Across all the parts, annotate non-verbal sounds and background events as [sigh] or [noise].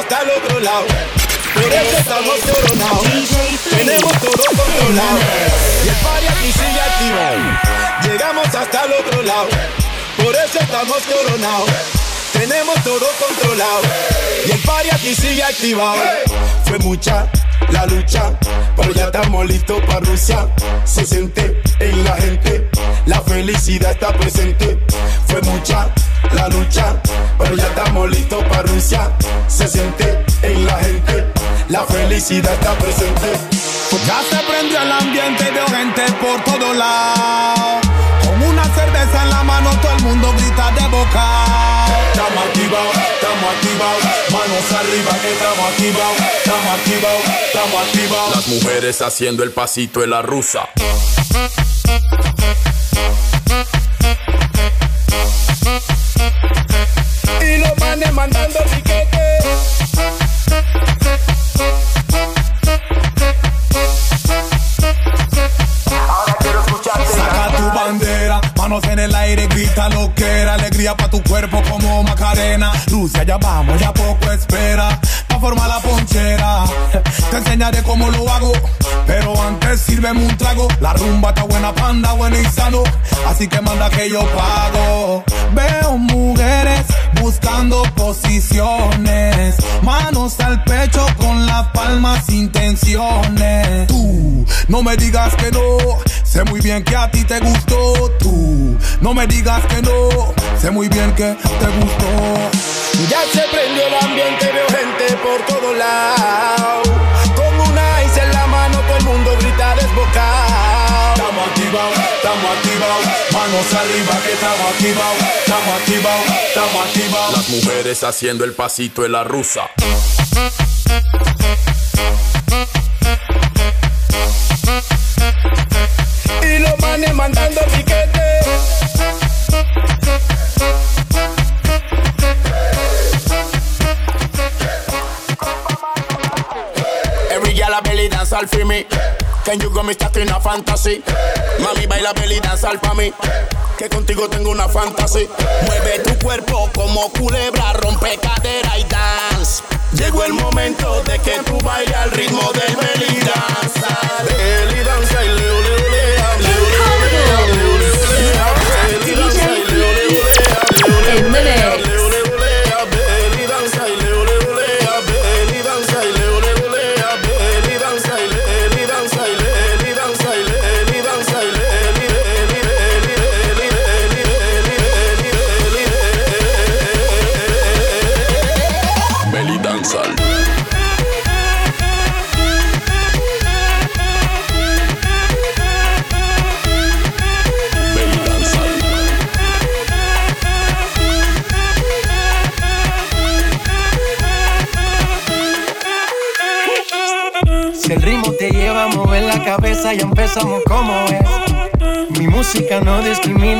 hasta el otro lado. Por eso estamos coronados. Tenemos todo controlado. Y el party aquí sigue activo. Llegamos hasta el otro lado. Por eso estamos coronados. Tenemos todo controlado. Y el party aquí sigue activado. Fue mucha la lucha, pero ya estamos listos para Rusia. Se siente en la gente, la felicidad está presente. Fue mucha la lucha, pero ya estamos listos para Rusia. Se siente en la gente, la felicidad está presente. Ya se prendió el ambiente, veo gente por todos lados. Con una cerveza en la mano, todo el mundo grita de boca. Estamos activados, estamos activados, manos arriba que estamos activados, estamos activados, estamos activados. Las mujeres haciendo el pasito de la rusa. Manos en el aire, grita lo que era alegría pa' tu cuerpo como Macarena. Rusia, ya vamos, ya poco espera pa' formar la ponchera. [laughs] Te enseñaré cómo lo hago, pero antes sírveme un trago. La rumba está buena, panda, buena y sano, así que manda que yo pago. Veo mujeres buscando posiciones, manos al pecho con las palmas intenciones. Tú, no me digas que no, sé muy bien que a ti te gustó. Tú, no me digas que no, sé muy bien que te gustó. Ya se prendió el ambiente, veo gente por todos lados. Con una ice en la mano, todo el mundo grita desbocado. Estamos activados, estamos activados, manos arriba que estamos activados, estamos activados, estamos activados. Las mujeres haciendo el pasito de la rusa. Los manes mandando piquete. Every girl a belly dance all for me. Can you go me stuck in a fantasy? Mami baila belly dance all pa' mí. Que contigo tengo una fantasy. Mueve tu cuerpo como culebra, rompe cadera y dance. Llegó el momento de que tú bailes al ritmo del belly dance. Belly dance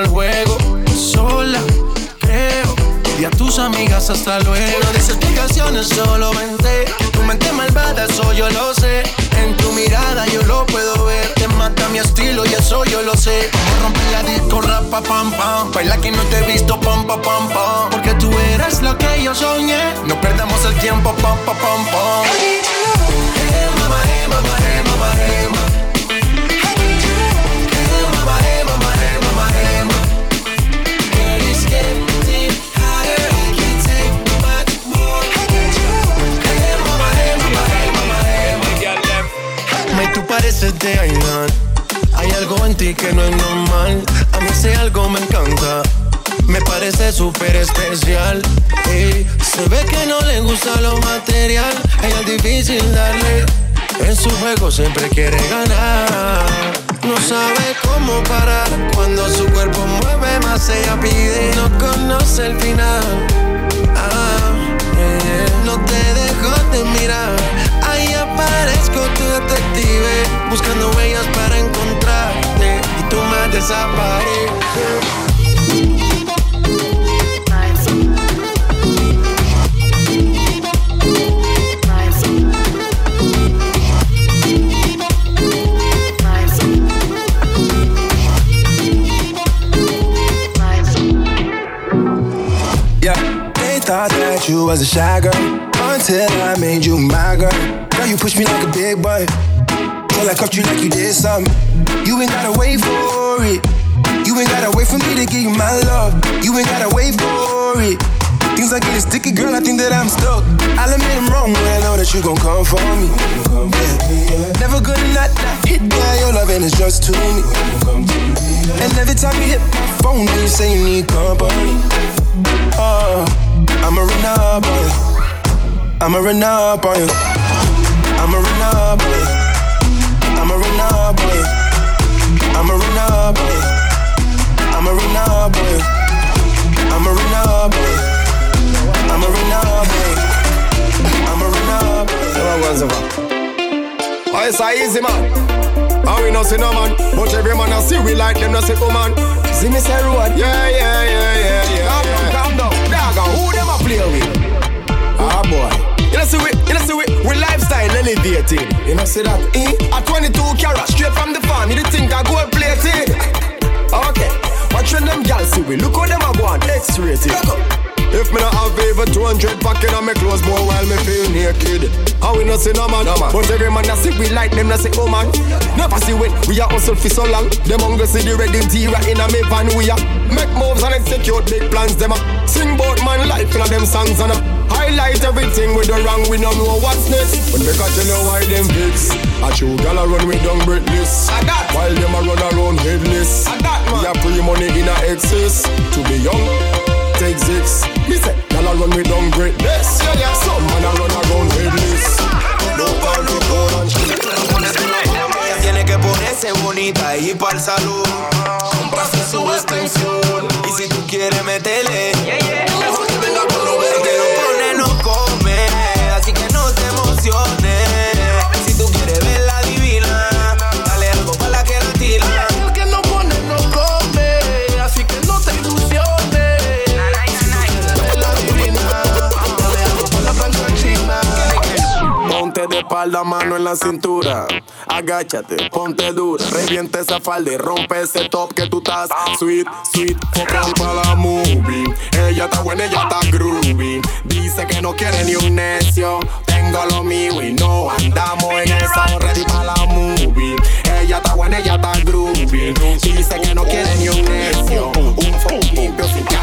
El juego. Sola, creo, y a tus amigas hasta luego. No dices explicaciones, solo vente. Tu mente malvada, eso yo lo sé. En tu mirada yo lo puedo ver. Te mata mi estilo y eso yo lo sé. Como romper la disco, rapa, pam, pam. Baila que no te he visto, pam, pam, pam, pam. Porque tú eres lo que yo soñé. No perdamos el tiempo, pam, pam, pam, pam. Tú Aidan Hay algo en ti que no es normal A mí ese algo me encanta Me parece súper especial Ey, Se ve que no le gusta lo material Ella es difícil darle En su juego siempre quiere ganar. No sabe cómo parar. Cuando su cuerpo mueve más, ella pide. No conoce el final. Ah, no te dejo de mirar. Ahí aparezco detective. Buscando huellas para encontrarte. Y tú me desapareces. thought that you was a shy girl until I made you my girl. Now you push me like a big boy. Till I cuffed you like you did something. You ain't gotta wait for it. You ain't gotta wait for me to give you my love. You ain't gotta wait for it. Things are getting sticky, girl. I think that I'm stuck. I'll admit I'm wrong when I know that you gon' come for me. Never gonna not hit by your love and it's just to me. And every time you hit my phone, you say you need company. Oh. I'ma run up on you. I'ma run up on you. I'ma run up on you. I'ma run up on you. I'ma run up on you. I'ma run up on was. Oh, it's a easy man. And we no see no man, but every man I see we like them no see woman. See me say road. Yeah, yeah, yeah, yeah, yeah. Calm down, calm down. Dog, who them a play with? Ah boy. You know see we, you know see we, we lifestyle elevated. You know see that? Eh? At 22 carats, straight from the farm. You think I go plated? Okay. Watch when them gals see we. Look how them a go on X-rated. If me not have even 200 pocket on me clothes more while me feel naked. How we not see no man, no man. But every man that see we like them, not say oh man. Never see when we are hustle for so long. Them hungry see the red interior in a me van we are. Make moves and execute big plans them a. Sing bout man life in a them songs and a. Highlight everything with the wrong, we don't know what's next. When they catch you know why them fix. A true gal a run with down breathless. While them a run around headless. We are free money in a excess. To be young take six. Me say, y'all a run me down greatness. Yeah, yeah. Some man a run around headless. No pan, no Tiene que ponerse bonita y para el salón. Comprarse su extensión. Y si tú quieres meterle, mejor que canción. Espalda, mano en la cintura. Agáchate, ponte dura. Reviente esa falda y rompe ese top que tú estás. Sweet, sweet, focal para la movie. Ella está buena, ella está groovy. Dice que no quiere ni un necio. Tengo lo mío y no andamos en esa. Ready para la movie. Ella está buena, ella está groovy. Dice que no quiere ni un necio. Un phone limpio sin [laughs]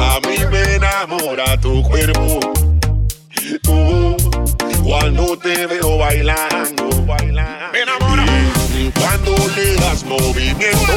A mí me enamora tu cuerpo. Tú, cuando te veo bailando, bailando. Me enamora. Cuando le das movimiento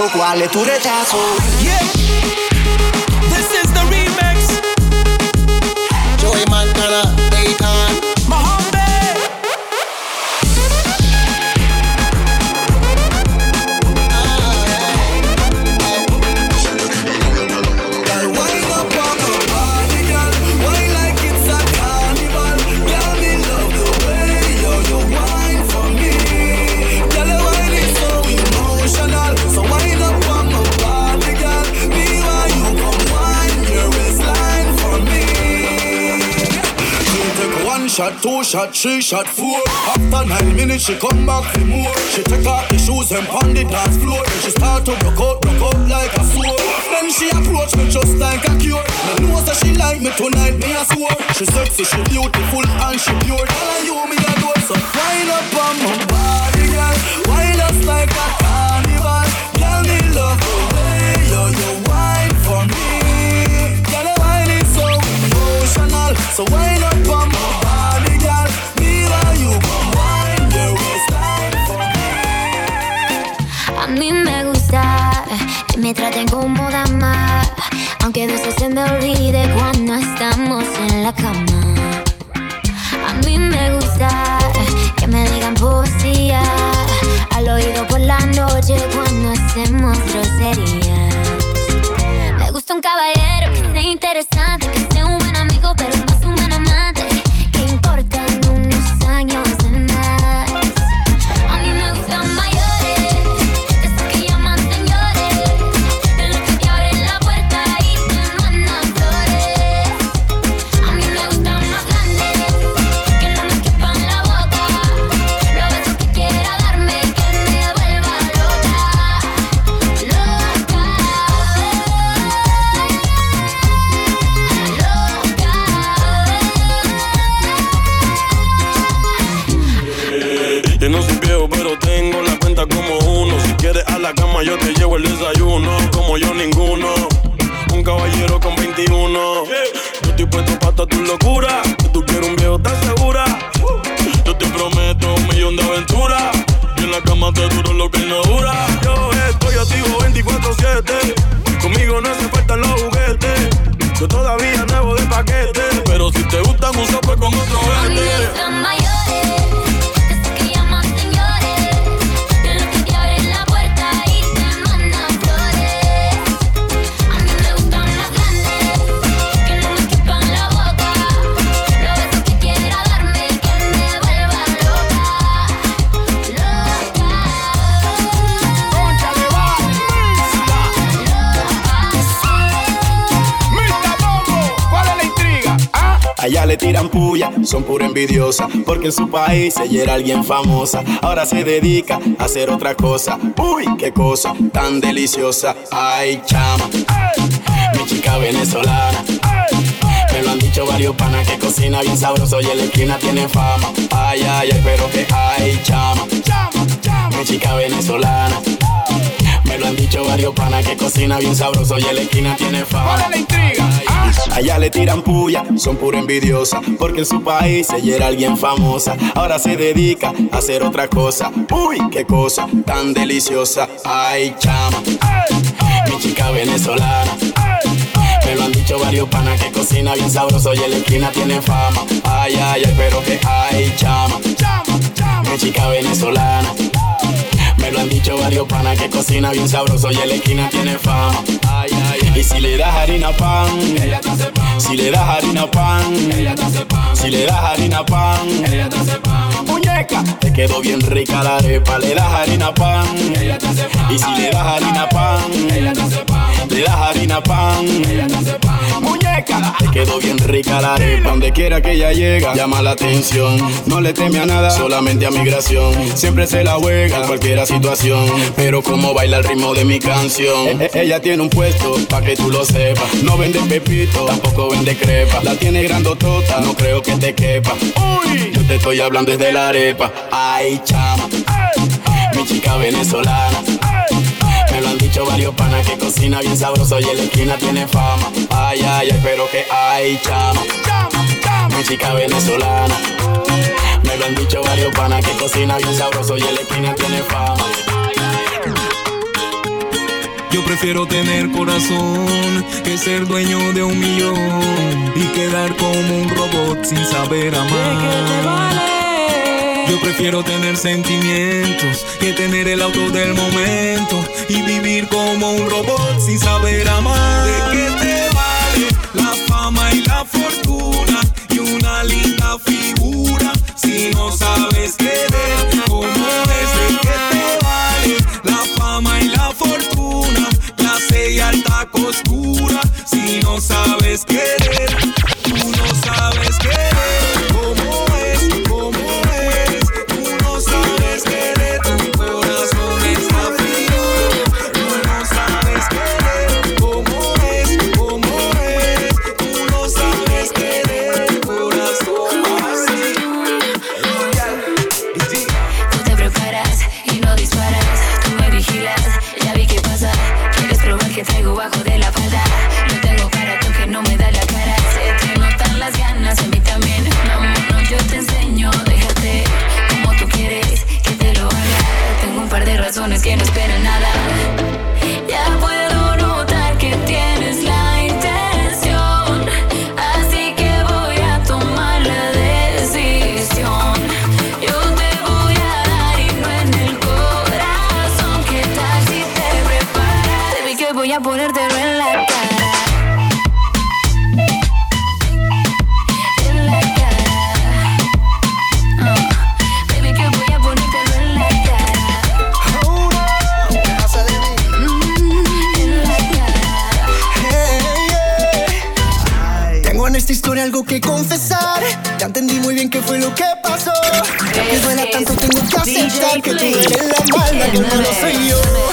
Dime qué pasó, cuál es tu rechazo. Yeah. Shot, three shot, four. After nine minutes, she come back for more. She take off the shoes and pound the dance floor. Then she start to broke out, broke out like a sword. Then she approach me just like a cure. Me know that she like me tonight, me a swore. She sexy, she beautiful and she pure. Tell her you me a do so. Wind up on my body, girl. Wind us like a carnival. Girl, me love the way you you wine for me. Girl, the wine is so emotional. So wind up on my body, mí me gusta que me traten como dama, aunque a veces se me olvide cuando estamos en la cama. A mí me gusta que me digan poesía al oído por la noche cuando hacemos groserías. País ella era alguien famosa. Ahora se dedica a hacer otra cosa. Uy, qué cosa tan deliciosa. Ay, chama, mi chica venezolana. Me lo han dicho varios panas que cocina bien sabroso y en la esquina tiene fama. Ay, ay, ay, pero que ay, chama, mi chica venezolana. Me lo han dicho varios panas que cocina bien sabroso y en la esquina tiene fama. ¿Cuál es la intriga? Allá le tiran puya, son pura envidiosa, porque en su país ella era alguien famosa. Ahora se dedica a hacer otra cosa. Uy, qué cosa tan deliciosa. Ay, chama, mi chica venezolana. Me lo han dicho varios panas que cocina bien sabroso y en la esquina tiene fama. Ay, ay, ay, pero que ay, chama, mi chica venezolana. Me lo han dicho varios panas que cocina bien sabroso y en la esquina tiene fama. Ay, ay, y si le das harina pan, ella te hace pan. Si le das harina pan, ella te hace pan. Si le das harina pan, ella te hace pan. Muñeca, te quedó bien rica la arepa. Le das harina pan, ella te hace pan. Y si le das harina pan, ella te hace pan. Le das harina pan, ella te hace pan. Quedó bien rica la arepa. Donde quiera que ella llega, llama la atención. No le teme a nada, solamente a migración. Siempre se la juega en cualquier situación. Pero como baila el ritmo de mi canción. E- e- ella tiene un puesto, pa' que tú lo sepas. No vende pepito, tampoco vende crepa. La tiene grandotota, no creo que te quepa. Yo te estoy hablando desde la arepa. Ay, chama, mi chica venezolana. Me lo han dicho varios panas que cocina bien sabroso y en la esquina tiene fama. Ay, ay, ay, pero que ay, chama. Mi chica venezolana. Me lo han dicho varios panas que cocina bien sabroso y en la esquina tiene fama. Yo prefiero tener corazón que ser dueño de un millón y quedar como un robot sin saber amar. Yo prefiero tener sentimientos que tener el auto del momento y vivir como un robot sin saber amar. ¿De qué te vale la fama y la fortuna y una linda figura si no sabes querer? ¿Cómo es de qué te vale la fama y la fortuna, clase y alta costura si no sabes querer? Tú no sabes tengo que aceptar que tú eres la mala, que soy yo.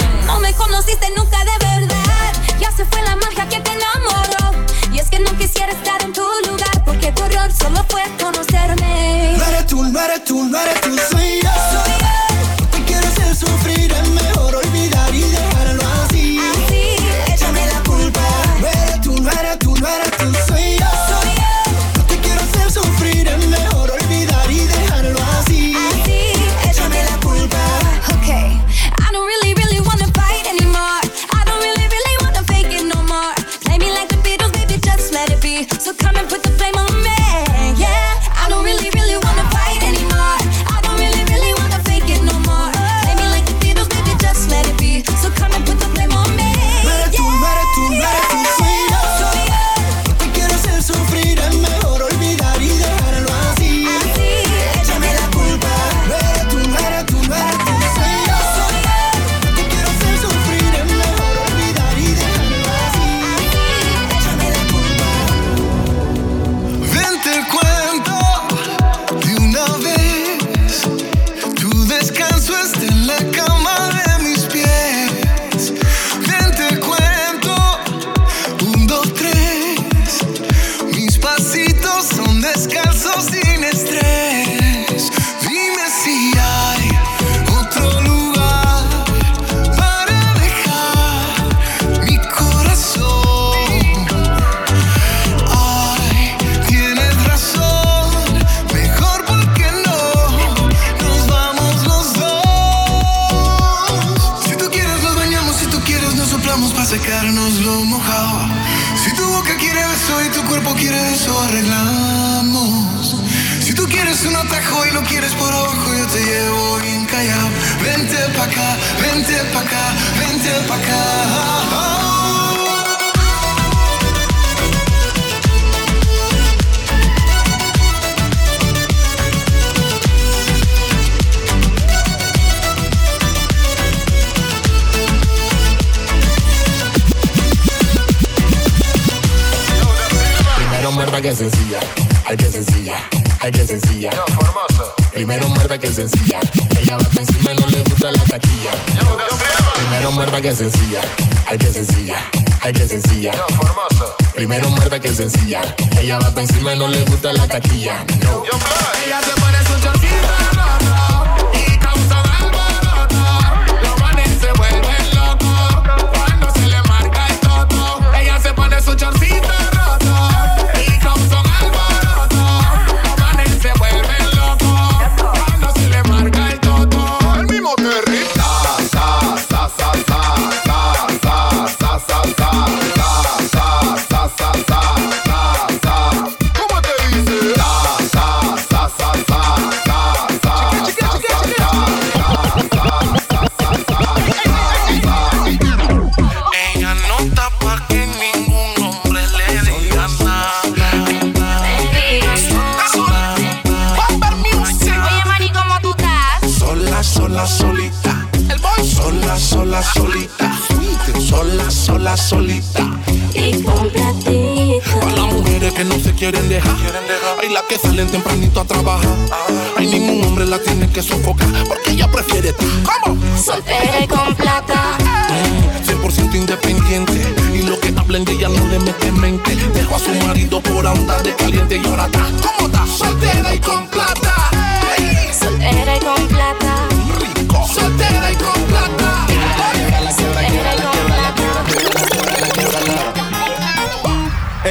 Sola, solita. Y con platito. Para las mujeres que no se quieren dejar. Hay las que salen tempranito a trabajar. Hay ningún hombre la tiene que sofocar. Porque ella prefiere estar. ¿Cómo? Soltera y con plata. Mm, 100% independiente. Y lo que hablen de ella no le mete en mente. Dejó a su marido por andar de caliente y ahora está. ¿Cómo está? Soltera y con plata. Soltera y con plata. Rico. Soltera y con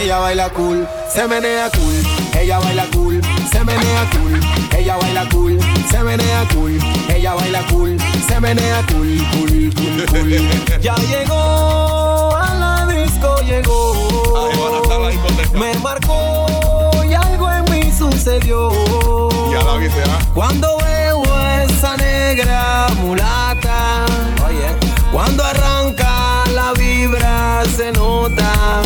Ella baila cool, se menea cool. Ella baila cool, se menea cool. Ella baila cool, se menea cool. Ella baila cool, se menea cool, cool, cool, cool. [laughs] Ya llegó a la disco, llegó. Me marcó y algo en mí sucedió. Ya la viste. Cuando veo a esa negra mulata, cuando arranca la vibra se nota.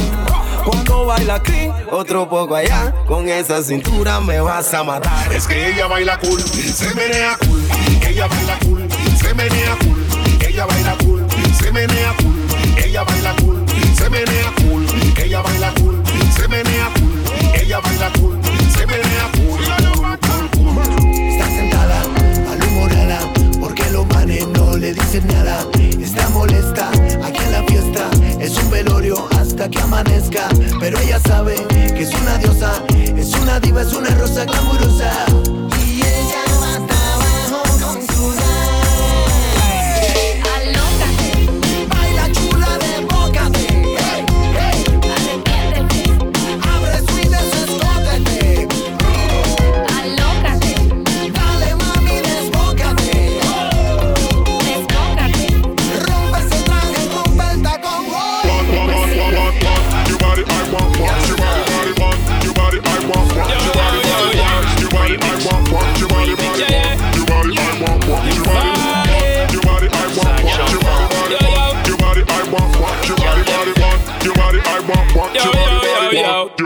Cuando baila aquí, otro poco allá, con esa cintura me vas a matar. Es que ella baila cool, se menea cool. Ella baila cool, se menea cool. Ella baila cool, se menea cool. Ella baila cool, se menea cool. Ella baila cool, se menea cool. Ella baila cool, se menea cool. Está sentada, malhumorada, porque los manes no le dicen nada. Que amanezca. Pero ella sabe que es una diosa, es una diva, es una rosa glamurosa.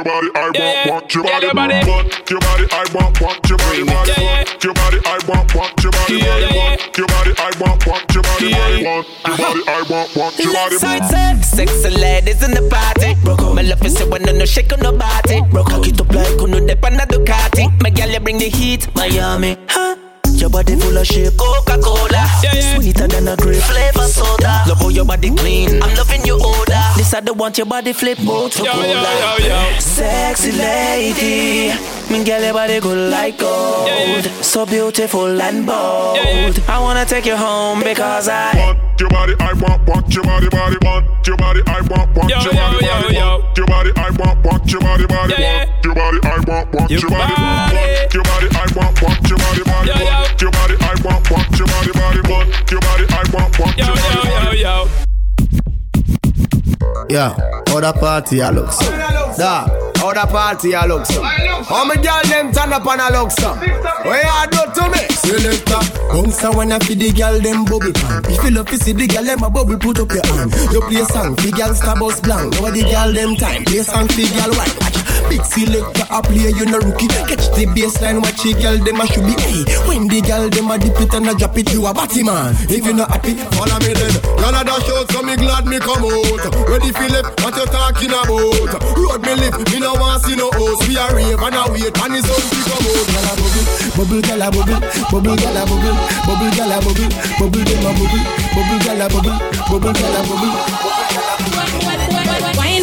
Your body, I want, want your body, want. Your body, I want, want your body, body, want. your body, I want, uh-huh. want your body, body, want. your body, I want, want your body, body, want. Your body, I want, want your body, Side set, sexy ladies in the party. Me love you say when no shake on no body. Cock it up like uno de pana Ducati. My girl, you bring the heat, Miami. Huh? Your body full of shit, Coca-Cola. Sweeter than a grape. Flavor soda. Love how your body clean, I'm loving your odor This I don't want your body flip motor Yo, yo, yo, yo. Sexy lady Me girl, your body good like gold So beautiful and bold I wanna take you home because I want your body, I want, want your body, body, want your body, I want, want Yo, your yo, body, body, want your body, I want, want your body, body, Yeah, want your body, I want, want Your body, body. want your body, I want, want your body, body, want your body, I want, want your body, body, want your body, I want, want Yo, your yo, body, yo, body. Yeah, other party, Alex. Da, How the party I look so? How me girl them turn up and I look so? What you do to me? Selector, bounce a wanna feed the girl them bubble pan. If you love to see the girl them a bubble, put up your hand. You play song, fi girl star bus blank. Now the girl them time, play song fi girl white. Big selector a play, you no rookie. Catch the baseline, watch the girl them a should be. Hey, when the girl them a dip it and a drop it, you a batty man. If you not happy, Follow me then. Y'all a dash out, so me glad me come out. Ready Philip, what you talking about? Road me live, me no want see no host. We a rave and a wait, and it's on come out. Gyal bubble, bubble gyal a bubble, bubble gyal a bubble, bubble gyal a bubble, bubble them a bubble, bubble gyal a bubble, bubble gyal a bubble.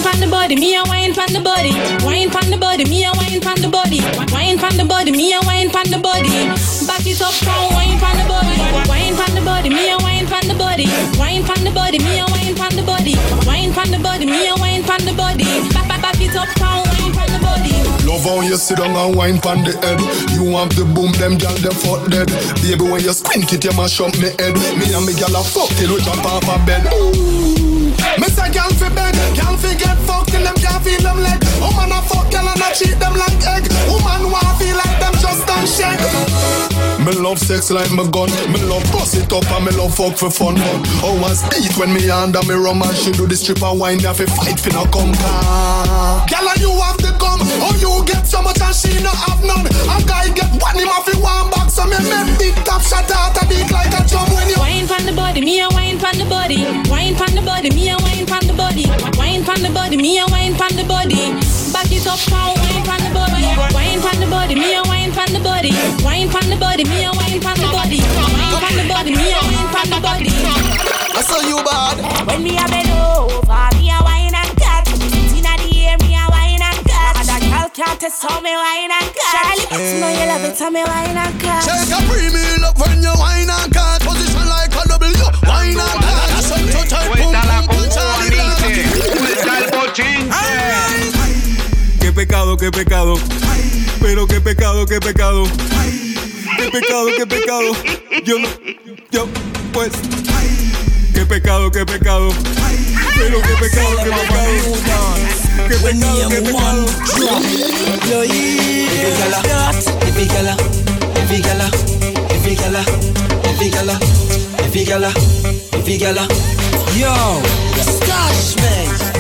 Wine from the body, me a wine from the body. Wine from the body, me a wine from the body. Wine from the body, me a wine from the body. Back it up, strong, wine from the body. Wine from the body, me a wine from the body. Wine from the body, me a wine from the body. Wine from the body, me a wine from the body. Back, back, back it up, strong, Love how you sit down and wine pon the head. You have the boom, them gal them fuck dead. Baby, when you squint it, you mash up me head. Me and me gal a fuck till we jump off a bed. Ooh. Me say gal fi bed, gal fi get fucked till them can't feel them leg. Woman a fuck gal and a treat them like egg. Woman wanna feel like them just don't shake. Me love sex like my gun. Me love bust it up and me love fuck for fun. Oh, I speak when me under me rum and she do the stripper wine. Have to fight no come. Gal and you have the gum. Oh, you get so much and she no have none. A guy get one him off one box. So me make big top shot out a beat like a drum when you. Wine from the body, me a wine from the body. Wine from the body, me a wine from the body. Wine from the body, me a wine from the body. Back it up, wine from the body. Wine from the body, me a wine from the body. Wine from the body, me a wine from the body. Wine from the body, me a wine from the body. I saw you bad. When me a bend over, me a wine and cut. Inna the air, me a wine and cut. And a girl can't test how me wine and cut. Charlie, you know you love it, how me wine and cut. Shake a premium up when you wine and cut. Position like a W. Wine and cut. Some to tight pum pum pum Charlie Qué pecado, qué pecado. Pero qué pecado, qué pecado. Qué pecado, qué pecado. Yo no, yo, pues. Qué pecado, qué pecado. Pero qué pecado, qué pecado. Qué pecado, qué pecado. Yo Every gala, every gala, every gala, every gala, every gala, every gala. Yo, stash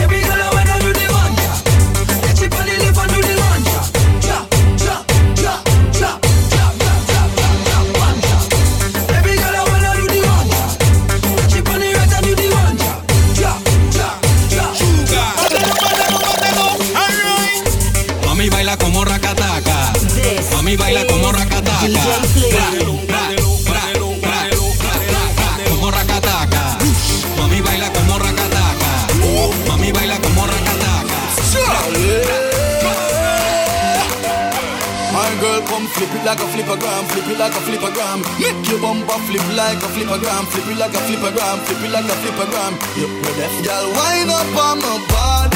like a flippergram, flip it like a flippergram. Make your bumper flip like a flippergram, flip it like a flippergram, flip it like a flippergram. Yep, we're deaf. Girl, wind up on my body,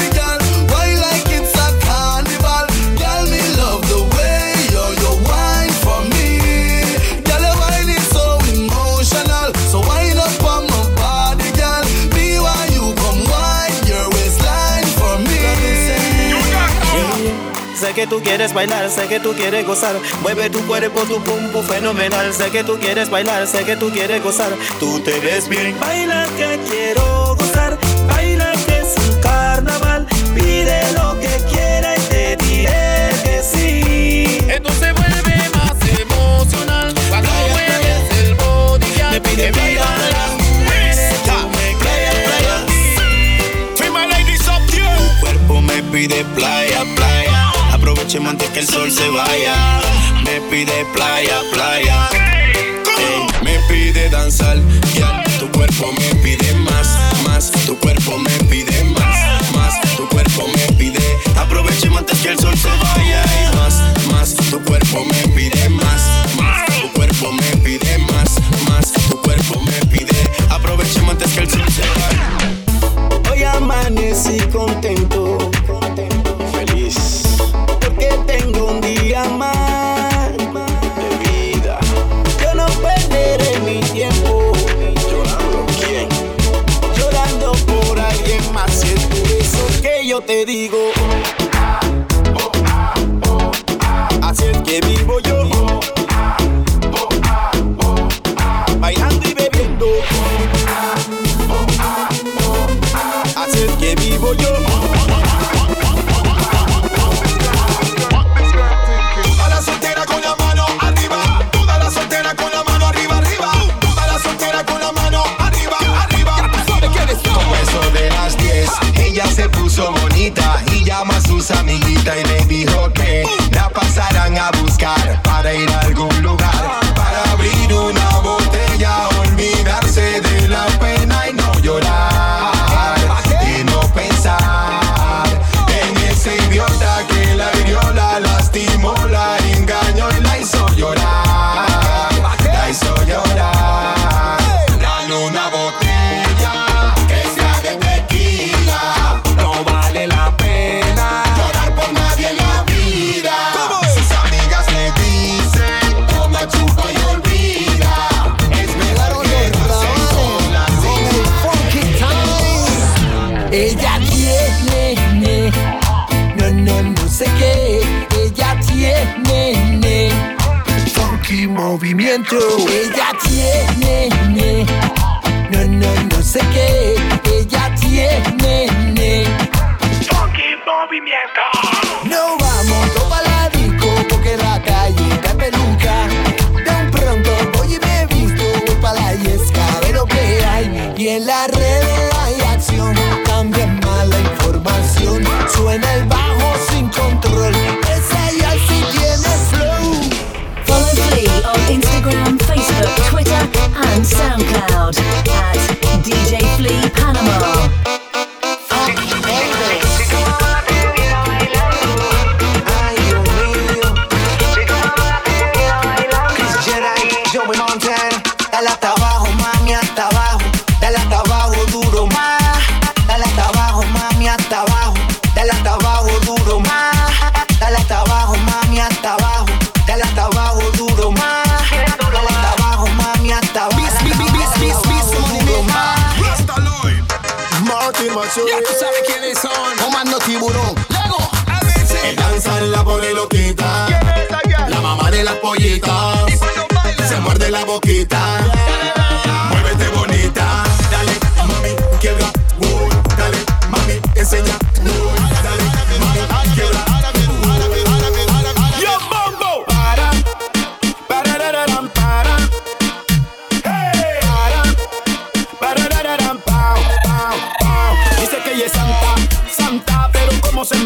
tú quieres bailar, sé que tú quieres gozar. Mueve tu cuerpo, tu pum pum fenomenal. Sé que tú quieres bailar, sé que tú quieres gozar. Tú te ves bien. Baila que quiero Aprovechemos antes que el sol se vaya. Me pide playa, playa. Me pide danzar, ya. Tu cuerpo me pide más, más. Tu cuerpo me pide más, más. Tu cuerpo me pide. Aprovechemos antes que el sol se vaya. Más, más. Tu cuerpo me pide más, más. Tu cuerpo me pide más, más. Tu cuerpo me pide. Aprovechemos antes que el sol se vaya. Hoy amanecí contento,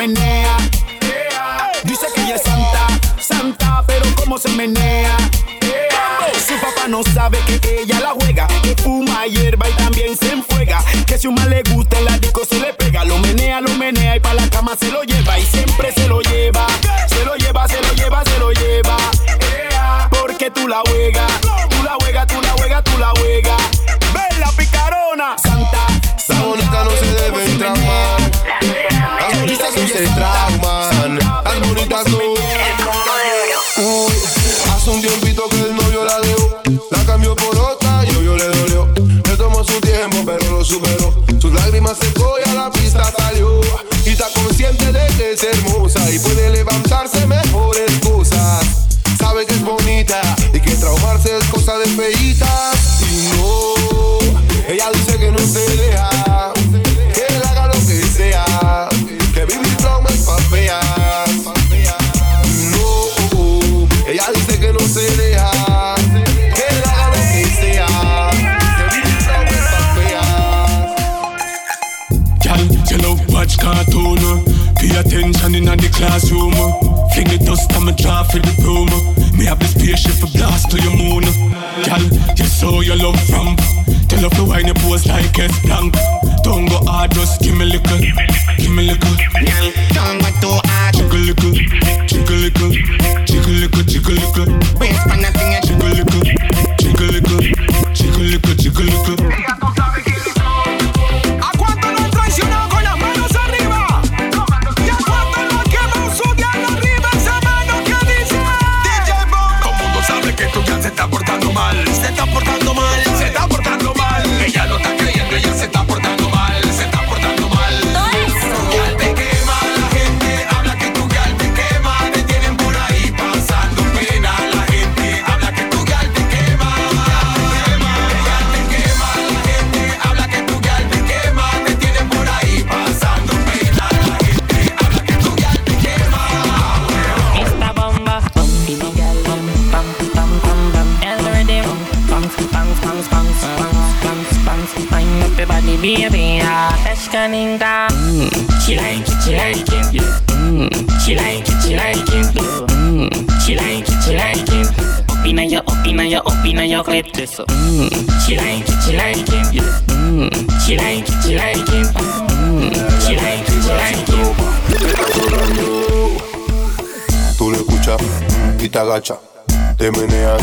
menea. Dice que ella es santa, santa, pero cómo se menea. Su papá no sabe que ella la juega, que fuma hierba y también se enfuega. Que si un mal le gusta en la disco se le pega, lo menea, lo menea y pa' la cama se lo lleva y siempre se lo lleva. Se lo lleva, se lo lleva, se lo lleva. Porque tú la juega, Y está consciente de que es hermosa y puede levantarse mejores cosas. Sabe que es bonita y que traumarse es cosa de feitas. Classroom. Fling the dust and me draw for the broom. Me have the spaceship for blast to your moon. Girl, you saw your love from. Tell her to wine your pose like S blank. Don't go hard, just give me little, give me little. Girl, don't go too hard. Jiggle little, jiggle little, jiggle little, jiggle little. Waste for nothing, jiggle little, jiggle little, jiggle little, jiggle little. She like it, she like it, yeah. Mm, she like it, she like it. Up inna your, up inna your, up inna your clip, this. Mm, she like it, she like it, yeah. Mm, she like it, she like it. Mm, she like it, she like it. Tú lo escuchas y te agacha. Te meneas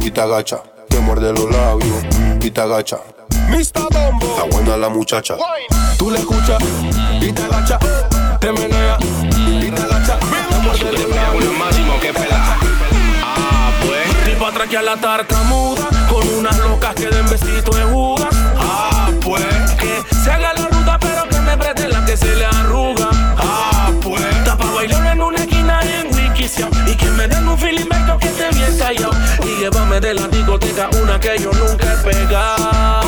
y te agacha. Te muerde los labios y te agacha. Mr. Bombo. Está buena la muchacha. Tú le escuchas y te agacha, te menea y te agacha. Te muerde el labio. máximo que pela. Ah, pues. Tipo atraque a la tartamuda con unas locas que den besito de jugas. Ah, pues. Que se haga la ruta pero que me preste la que se le arruga. Ah, pues. Tapa bailar en una esquina y en Wikisia. Y que me den un feeling que esté bien callado. Y llévame de la discoteca una que yo nunca he pegado.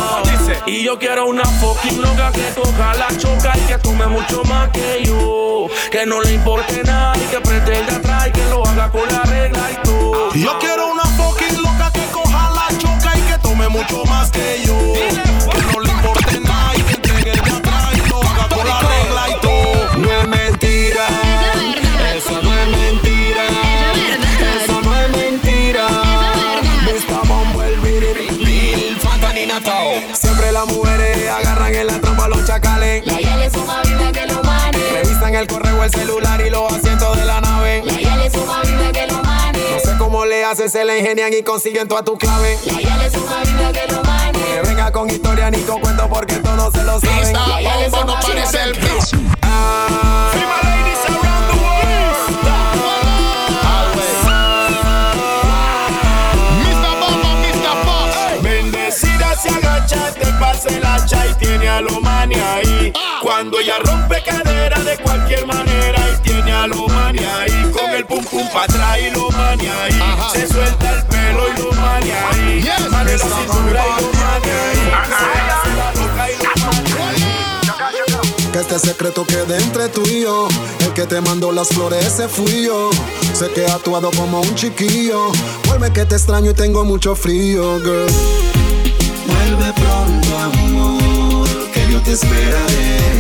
Y yo quiero una fucking loca que coja la choca y que tome mucho más que yo. Que no le importe nada y que pretenda atrás y que lo haga con la regla y todo. Yo quiero una fucking loca que coja la choca y que tome mucho más que yo. El el celular y los asientos de la nave. La Yale es una vida que lo mane. No sé cómo le hacen, se la ingenian y consiguen toda tu clave. La Yale es una vida que lo mane. Que venga con historia ni con cuento porque todos se lo saben. La Yale es una vida que lo mane. Ah. Bendecida se agacha, te pasa el hacha y tiene a lo mani ahí. Cuando ella rompe cadera de cualquier manera y tiene a lo mani ahí. Con el pum pum pa' atrás y lo mani ahí. Se suelta el pelo y lo mani ahí. Mano en la cintura y lo mani ahí. Se hace la loca y lo mani ahí. Que este secreto quede entre tú y yo. El que te mandó las flores ese fui yo. Sé que he actuado como un chiquillo. Vuelve que te extraño y tengo mucho frío, girl. Vuelve pronto, amor, que yo te esperaré.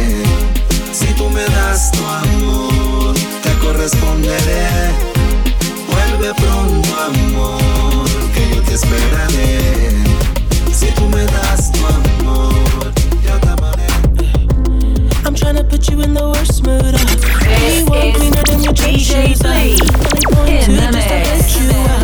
Tú me das tu amor, te corresponderé. Vuelve pronto, amor, que yo te esperaré. Si tú me das tu amor, yo te amaré. I'm tryna put you in the worst mood. Uh. This is cleaner than your church DJ point in the to mix.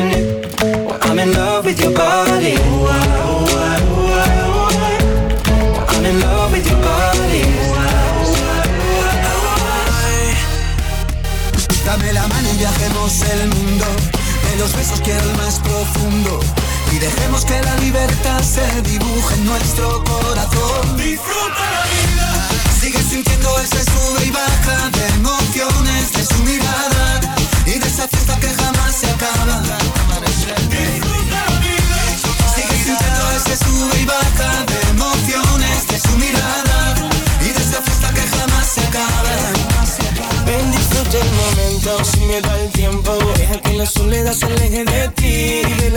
El más profundo. Y dejemos que la libertad se dibuje en nuestro corazón.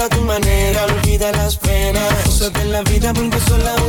A tu manera, olvida las penas. Cosas de la vida porque sola una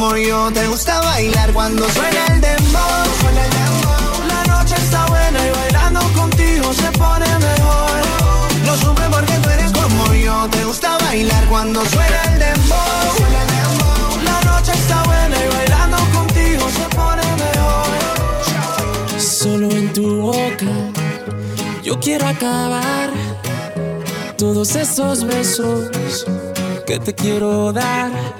como yo. Te gusta bailar cuando suena el dembow. La noche está buena y bailando contigo se pone mejor. Lo supe porque tú eres como yo. Te gusta bailar cuando suena el dembow. Suena el dembow. La noche está buena y bailando contigo se pone mejor. solo en tu boca. Yo quiero acabar todos esos besos que te quiero dar.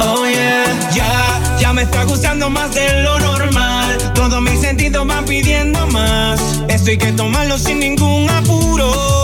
Oh yeah, ya, ya me está gustando más de lo normal. Todos mis sentidos van pidiendo más. Esto hay que tomarlo sin ningún apuro.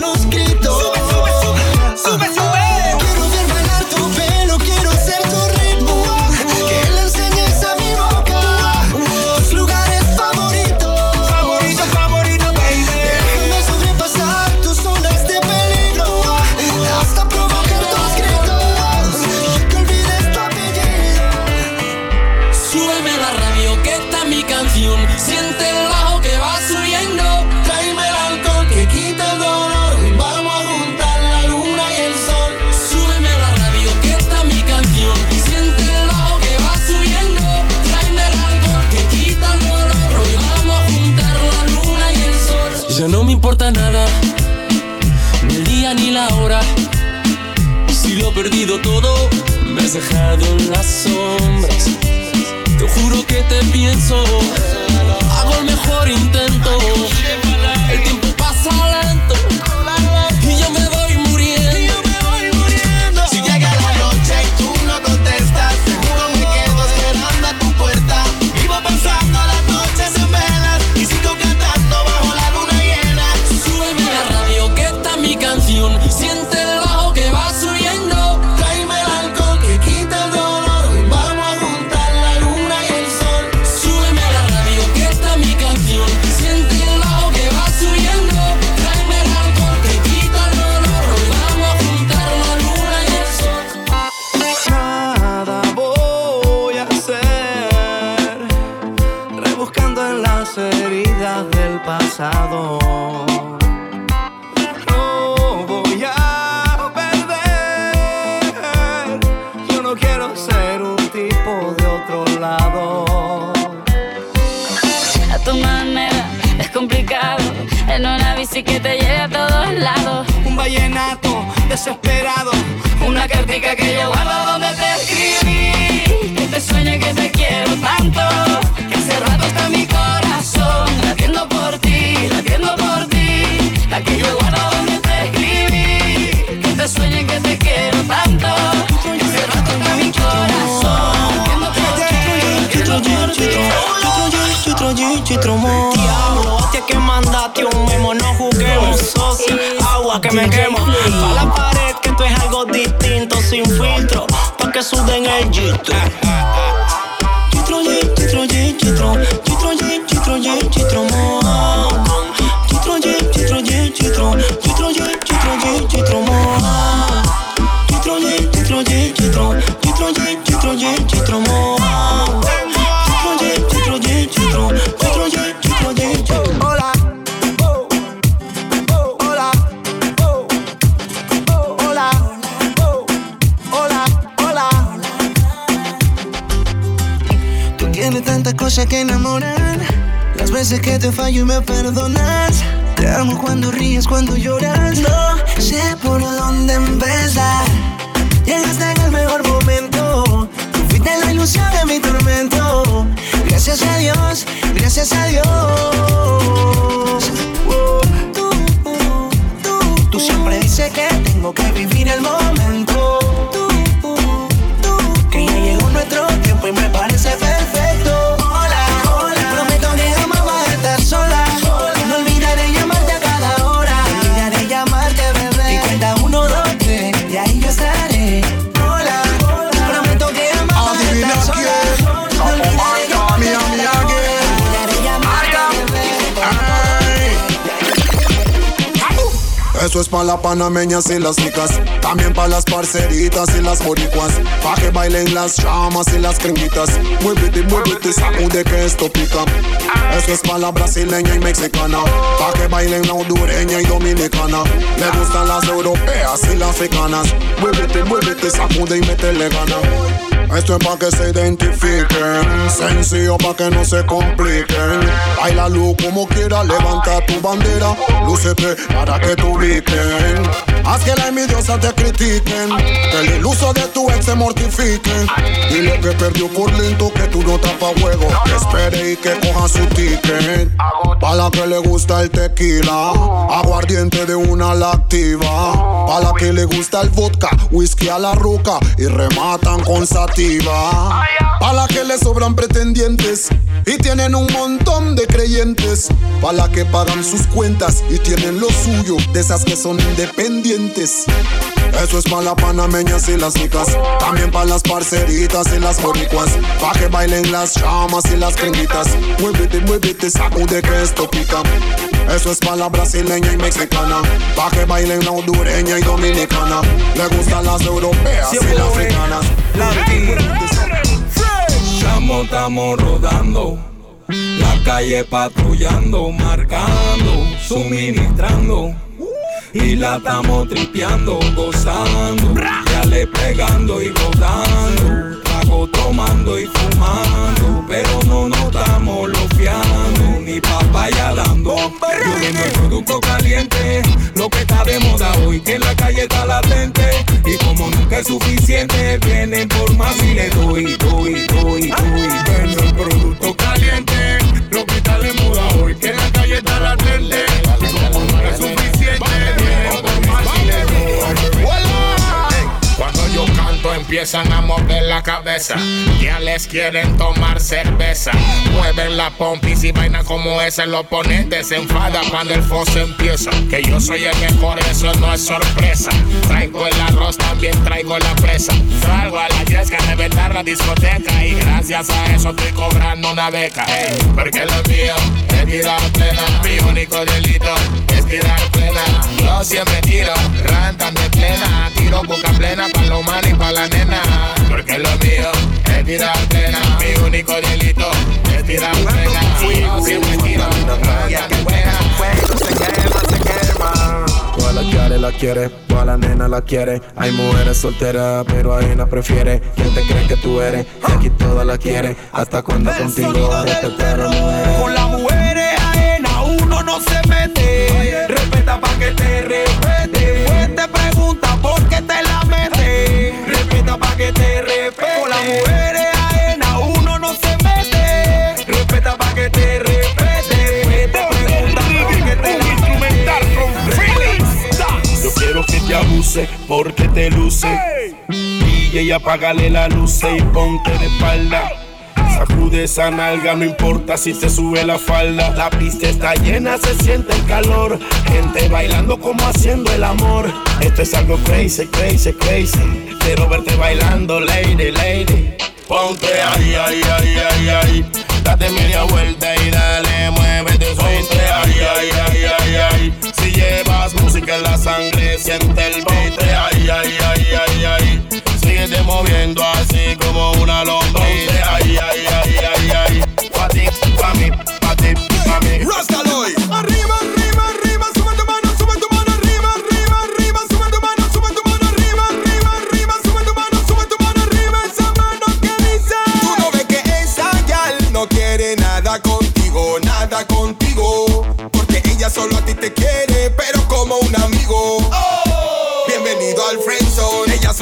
manuscrito. Dejado en las sombras. Te juro que te pienso, suden el gistro. Panameñas y las nicas También pa' las parceritas y las boricuas. Pa' que bailen las chamas y las cringuitas Muévete, muévete, sacude que esto pica. Eso es pa' la brasileña y mexicana. Pa' que bailen la hondureña y dominicana. Le gustan las europeas y las africanas. Muévete, muévete, sacude y métele gana. Esto es pa' que se identifiquen, sencillo pa' que no se compliquen. Bailalo como quiera, levanta tu bandera, lúcete para que te ubiquen. Haz que la envidiosa te critiquen, que el iluso de tu ex se mortifique. Dile que perdió por lento, que tú no tapa juego, que espere y que coja su ticket. Pa' la que le gusta el tequila, aguardiente de una lactiva. Pa' la que le gusta el vodka, whisky a la ruca y rematan con sativa. Pa' la que le sobran pretendientes y tienen un montón de creyentes. Pa' la que pagan sus cuentas y tienen lo suyo, de esas que son independientes. Eso es pa' las panameñas y las nicas. También pa' las parceritas y las boricuas. Pa' que bailen las chamas y las cringuitas. Muévete, muévete, sacude que esto pica. Eso es pa' la brasileña y mexicana. Pa' que bailen la hondureña y dominicana. Le gustan las europeas y las africanas. Estamos, estamos rodando. La calle patrullando, marcando, suministrando y la estamos tripeando, gozando, ya le pegando y rodando, trago tomando y fumando, pero no nos estamos lofiando, ni papaya dando. Yo vendo el producto caliente, lo que está de moda hoy, que en la calle está latente, y como nunca es suficiente, vienen por más y le doy, doy, doy, doy. Vendo el producto caliente, lo que está de moda hoy, que en la calle está latente, y como nunca es suficiente, vienen yo canto empiezan a mover la cabeza. Ya les quieren tomar cerveza. Mueven la pompis y vaina como esa. El oponente se enfada cuando el foso empieza. Que yo soy el mejor, eso no es sorpresa. Traigo el arroz, también traigo la presa. Traigo a la yesca de verdad la discoteca. Y gracias a eso estoy cobrando una beca. Porque lo mío es tirar plena. Mi único delito es tirar plena. Yo siempre tiro, rantan de plena. Tiro boca plena pa' lo malo y pa' la nena. Porque lo mío es tirar plena. Mi único delito es tirar plena. Yo siempre tiro, rantan de plena. Toda la quiere, la quiere, toda la nena la quiere. Hay mujeres solteras, pero hay una prefiere. ¿Quién te cree que tú eres? Y aquí toda la quiere. Hasta cuando contigo respetar a mujeres. Con las mujeres ajenas uno no se mete. Respeta pa' que te respete. Que te respete. Con las mujeres ajenas uno no se mete. Respeta pa' que te respete. Te pregunta por qué te la Yo quiero que te abuse porque te luce. DJ, apágale la luz y ponte de espalda. Sacude esa nalga, no importa si se sube la falda. La pista está llena, se siente el calor. Gente bailando como haciendo el amor. Esto es algo crazy, crazy, crazy. Quiero verte bailando, lady, lady. Ponte ahí, ahí, ahí, ahí, ahí. Date media vuelta y dale, muévete, ponte ahí, ahí, ahí, ahí, ahí. Si llevas música en la sangre, siente el beat. Ahí, ahí, ahí, ahí, ahí. Síguete moviendo así como una lombriz. Ahí, ahí, ahí,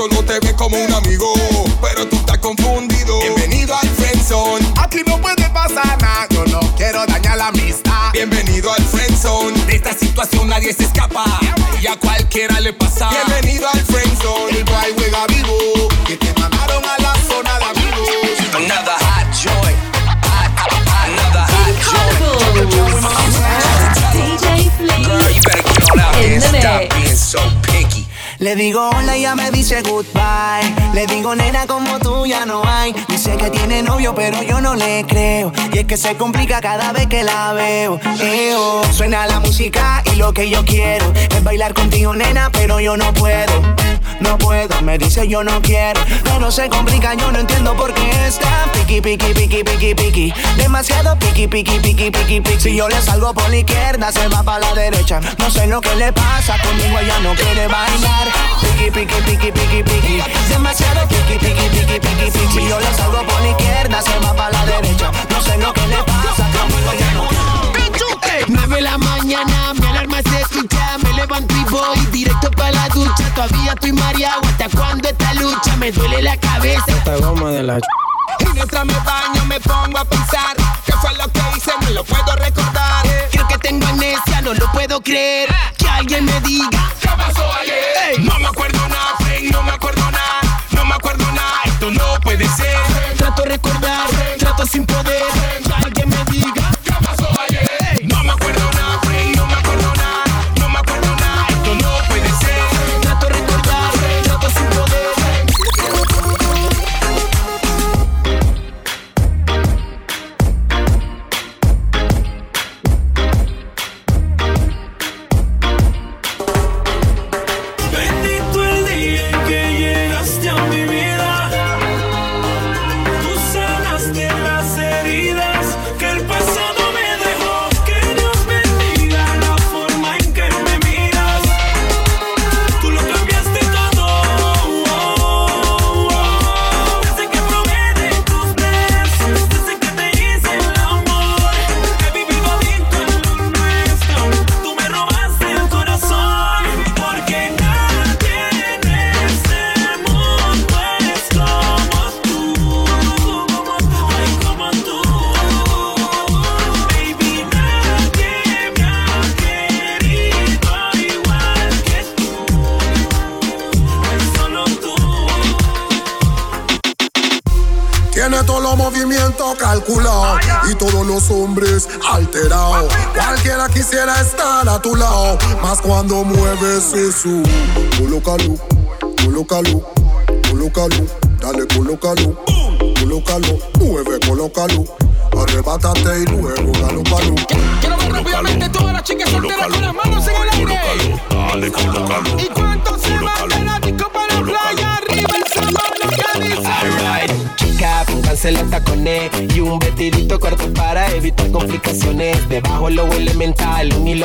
solo te ve como un amigo, pero tú estás confundido. Bienvenido al friendzone, aquí no puede pasar nada, yo no quiero dañar la amistad. Bienvenido al friendzone, de esta situación nadie se escapa, y a cualquiera le pasa. Bienvenido al friendzone, el boy juega vivo, que te mandaron a la zona de amigos. Another hot joint. Another DJ Flea. Girl, you better get on out there In and stop being so. Le digo hola y ella me dice goodbye. Le digo nena como tú ya no hay. Dice que tiene novio pero yo no le creo. Y es que se complica cada vez que la veo. Eo. Suena la música y lo que yo quiero es bailar contigo nena pero yo no puedo. No puedo, me dice yo no quiero. Pero se complica, yo no entiendo por qué está piqui, piqui, piqui, piqui, piqui. Demasiado piqui, piqui, piqui, piqui, piqui. Si yo le salgo por la izquierda, se va para la derecha. No sé lo que le pasa, conmigo ella no quiere bailar. Piqui, piqui, piqui, piqui, piqui. Demasiado piqui, piqui, piqui, piqui, piqui. Si yo le salgo por la izquierda, se va para la derecha. No sé lo que le pasa, conmigo ella no quiere 9 de la mañana, mi alarma se escucha, me levanto y voy directo para la ducha. Todavía estoy mareado, ¿hasta cuándo esta lucha? Me duele la cabeza. Esta goma de la mientras me baño me pongo a pensar ¿Qué fue lo que hice? No lo puedo recordar Creo que tengo amnesia, no lo puedo creer Que alguien me diga ¿Qué pasó ayer? No me acuerdo nada, friend, no me acuerdo nada No me acuerdo nada, esto no puede ser Trato de recordar, trato sin poder alguien me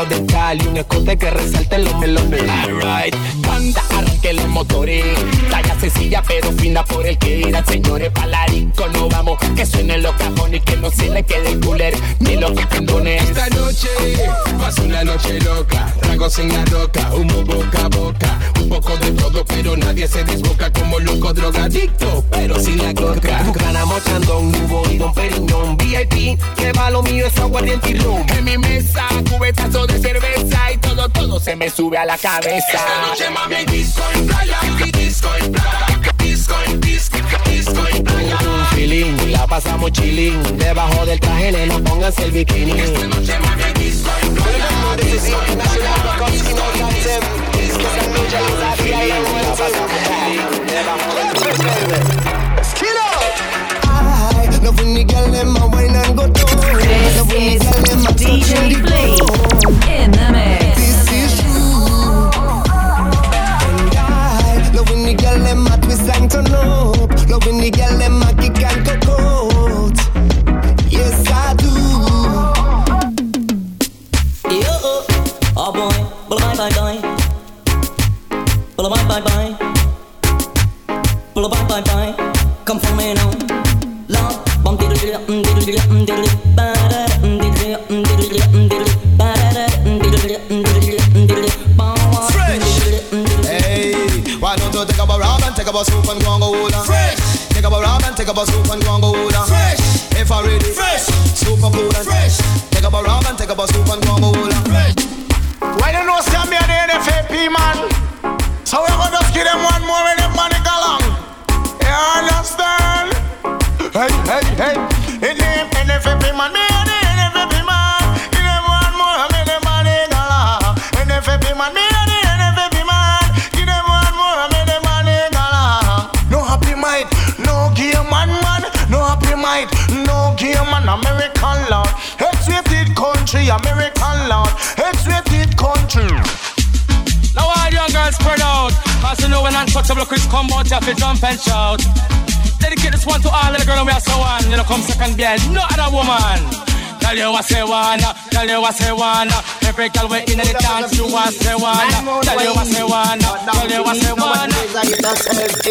hilo dental y un escote que resalte los melones. Alright, banda, arranque los motores. Talla sencilla pero fina por el que irán, señores. Palarico, no vamos, que suenen los cajones y que no se le quede el cooler ni los pendones. Esta noche pasa una noche loca, tragos en la roca, humo boca a boca, un poco de todo, pero nadie se desboca como loco drogadicto, pero sin la coca. Ganamos chandón, nubo y don Periñón VIP, que va lo mío es aguardiente y rum. En mi mesa, cubetazo de cerveza y todo, todo se me sube a la cabeza. Esta noche mami hay disco en playa, disco en playa, disco en disco, disco en playa. Un feeling, la pasamos chilling, debajo del traje nena pónganse el bikini. Esta noche mami hay disco en playa, disco en playa. I love when the girl them a wine and go down. Love when the girl them a touch DJ the Flea ground. in the mix. This is true. And I love when the girl them a twist and turn up. Love when the girl them a kick and cock out. Bye bye. Come for me now. Love, bum diddle diddle mm, diddle diddle mm, diddle diddle. Ba-da, mm, diddle diddle mm, diddle diddle mm, diddle diddle. Ba-da-da, mm, diddle diddle mm, diddle diddle mm, diddle diddle. Ba-wa, mm, diddle diddle mm, diddle diddle. Hey, why don't you take up a round and take up a soup and go and go on? Fresh. Take up a round and take up a soup and and no other woman. Tell you what say wanna, tell you what say wanna. Every girl we in the dance, you want say wanna. Tell you what say wanna, tell you what say wanna.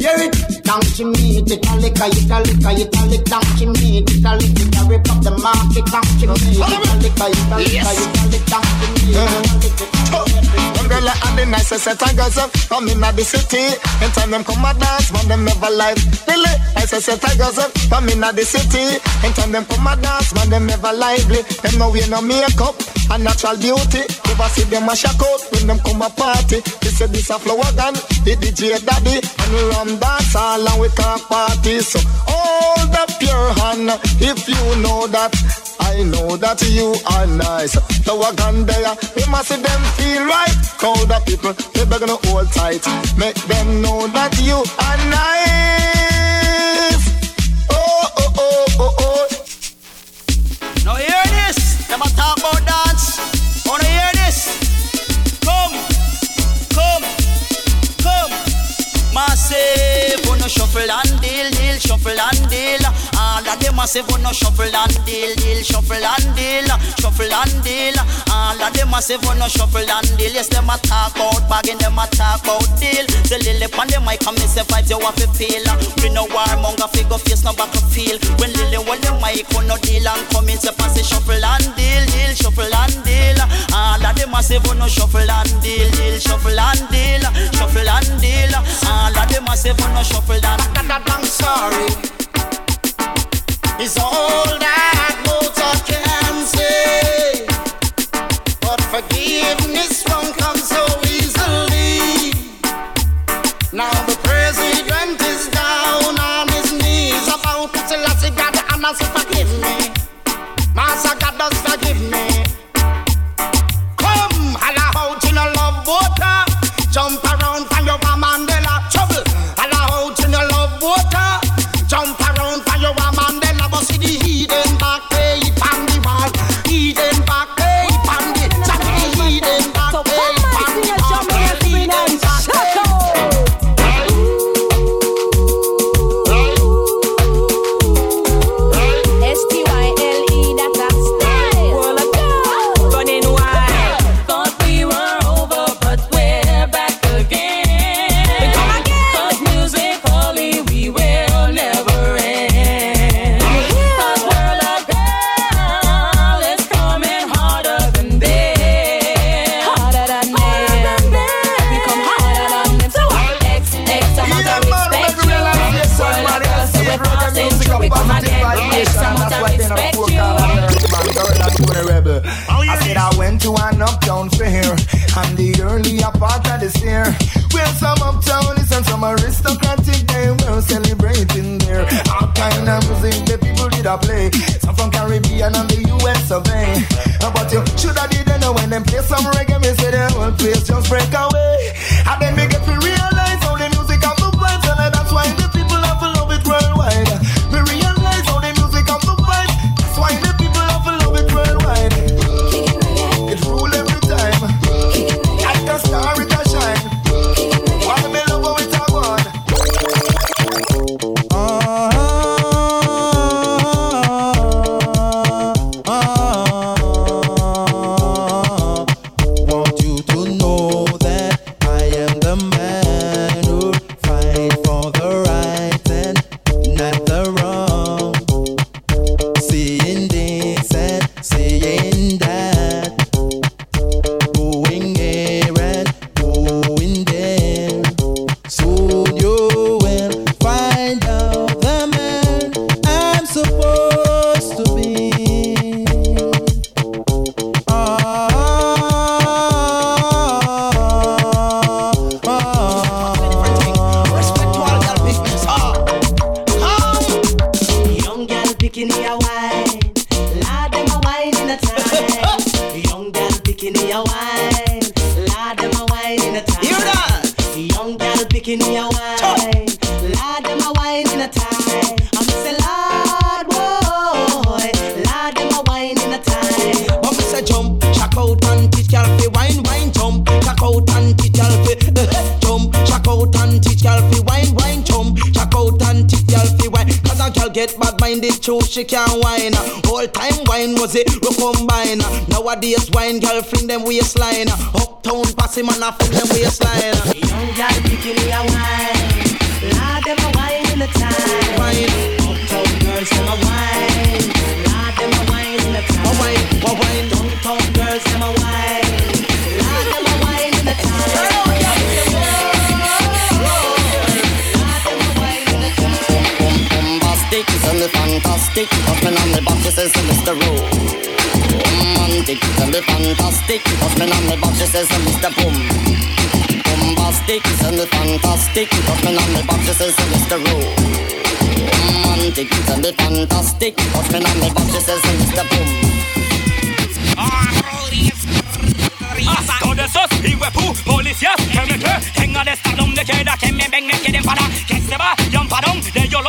Hear it, dance to me, Italica, Italica, Italica, dance to me, Italica, Italica, pop the market, dance to me, Italica, Italica, Italica, dance to me, Italica, a lick, a lick, don't you need it, a lick, it. Umbrella and the nicest set of girls up, come in at the city. Anytime them come a dance, man them never like. Really, nicest set of girls up, come in at the city. In time them come a dance, man them never lively. Them no wear no makeup and natural beauty. Never see them a shock out when them come a party. They say this a flower gun, the DJ daddy, and we rum dance all and we talk party. So hold up your hand if you know that. I know that you are nice. Flower gun there, we must see them feel right. Crowd of people, they begging to hold tight. Make them know that you are nice. Oh, oh, oh, oh, oh. Now hear this. Them a talk about dance. Wanna hear this? Come, come, come. Massive, wanna shuffle and deal, deal, shuffle and deal. All of them massive, wanna shuffle and deal, deal, shuffle and deal, shuffle and deal. All of them massive, wanna shuffle and deal. Yes, them a talk about bagging, them a talk about deal. The lily on the mic, come miss vibes, you have to feel. We no warmonger, figure face, no feel. When lily on the mic, we no deal and come in, say pass it, shuffle and deal, deal, shuffle and deal massive who no shuffle and deal, deal, shuffle and deal, shuffle and deal. All of the massive who no shuffle and that I'm story. It's all that motor can say, but forgiveness won't come so easily. Now the president is down on his knees about to tell us he got the answer. Nowadays wine girl fling them waistline. Uptown passy man a fling them waistline. Young girl picking a wine, lad them a wine in a time. Wine, uptown girls them a wine, lad them a wine in a time. A wine, a wine, downtown girls them a wine, lad them a wine in a time. Bombastic, tell me fantastic. Husband on the box, she says, Mr. Rowe. Romantic, tell me fantastic. Husband on the box, she says, Mr. Boom. Bombastic, tell me fantastic. Husband on the box, she says, Mr. Rowe. Romantic, tell me fantastic. Husband on the box, she says, Mr. Boom. Todos esos hijuepú policías que me que tenga de estar donde quiera que me ven, me quieren para que se vayan para donde yo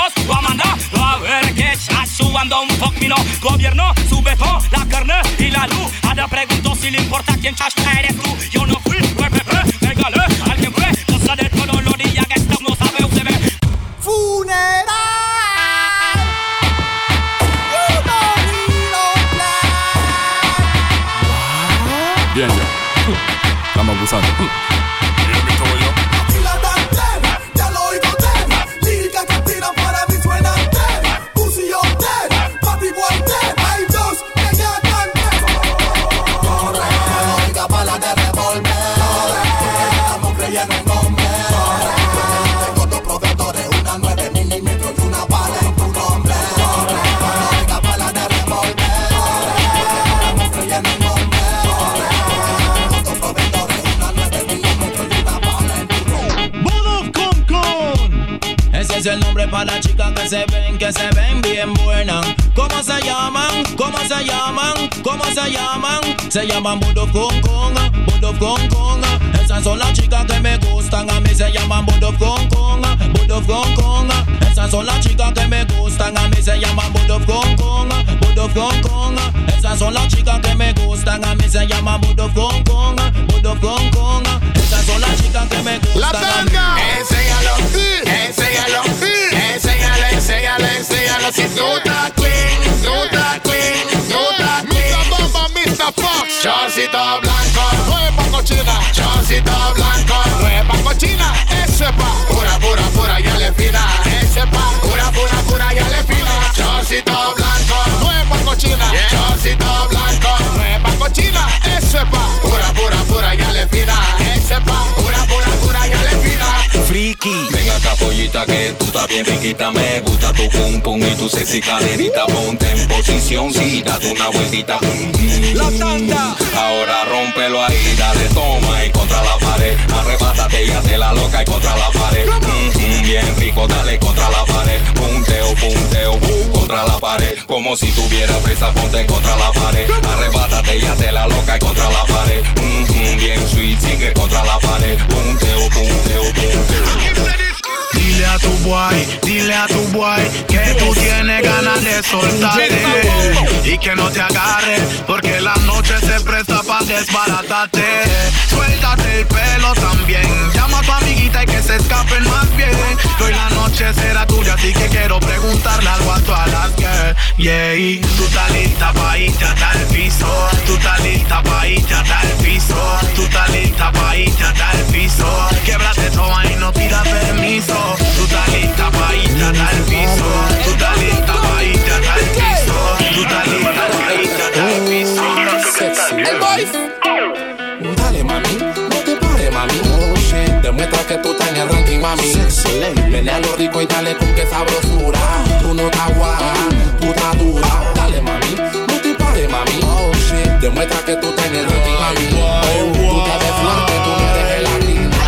subando un poquito. Gobierno sube por la carne y la luz. Ahora pregunto si le importa quién chasca eres tú. Yo no fui, fue Pepe, pégale, alguien fue. Cosa de todos los días que esto no sabe usted ve. Bien, ya. Estamos abusando. Se ven, que se ven bien buenas. ¿Cómo se llaman? ¿Cómo se llaman? ¿Cómo se llaman? Se llaman Con Con, Bullet Con Con. Esas son las chicas que me gustan, a mí se llaman Bullet Con Con, Bullet Con Con. Esas son las chicas que me gustan, a mí se llaman Bullet Con Con, Bullet Con Con. Esas son las chicas que me gustan, a mí se llaman Bullet Con Con, Bullet Con Con. Esas son las chicas que me gustan. a mí. Enséñalo, enséñalo, enséñalo, enséñalo, enséñalo. Si tú estás clean, tú estás clean, Chorcito blanco, nueva cochina. Chorcito blanco, nueva cochina. Ese pa, pura, pura, pura, ya le fina. Ese pa, pura, pura, pura, ya le fina. Chorcito blanco, nueva cochina. Chorcito blanco, nueva cochina. Ese pa, pura, pura, pura, ya le fina. Ese pa, Friki. Ven acá, pollita, que tú estás bien riquita, me gusta tu pum pum y tu sexy caderita, ponte en posición, sí, date una vueltita. La tanda. Ahora rómpelo ahí, dale toma y contra la pared, arrebátate y hazte la loca y contra la pared. Mm, bien rico, dale contra la pared, punteo, punteo, uh, contra la pared, como si tuviera presa, ponte contra la pared, arrebátate y hazte la loca y contra la pared. Mm, bien sweet, sigue contra la pared, punteo, punteo, punteo. It's Dile a tu boy, dile a tu boy que tú tienes ganas de soltarte y que no te agarre porque la noche se presta para desbaratarte. Suéltate el pelo también, llama a tu amiguita y que se escapen más bien. Hoy la noche será tuya, así que quiero preguntarle algo a todas las que, yeah. Tú estás lista pa' irte hasta el piso, tú estás lista pa' irte hasta el piso, tú estás lista pa' irte hasta el piso. Québrate toda y no tira permiso. Tú estás lista pa' irte hasta el piso. Tú estás lista pa' irte hasta el piso. Tú estás lista pa' irte hasta el piso. El boy. Dale mami, no te pares mami. Oh, shit. Demuestra que tú estás en el ranking mami. Menea lo rico y dale con que sabrosura. Tú no estás guapa, tú estás dura. Dale mami, no te pares mami. Oh shit. Demuestra que tú estás en el ranking mami. Oh, tú te ves fuerte, tú no eres gelatina.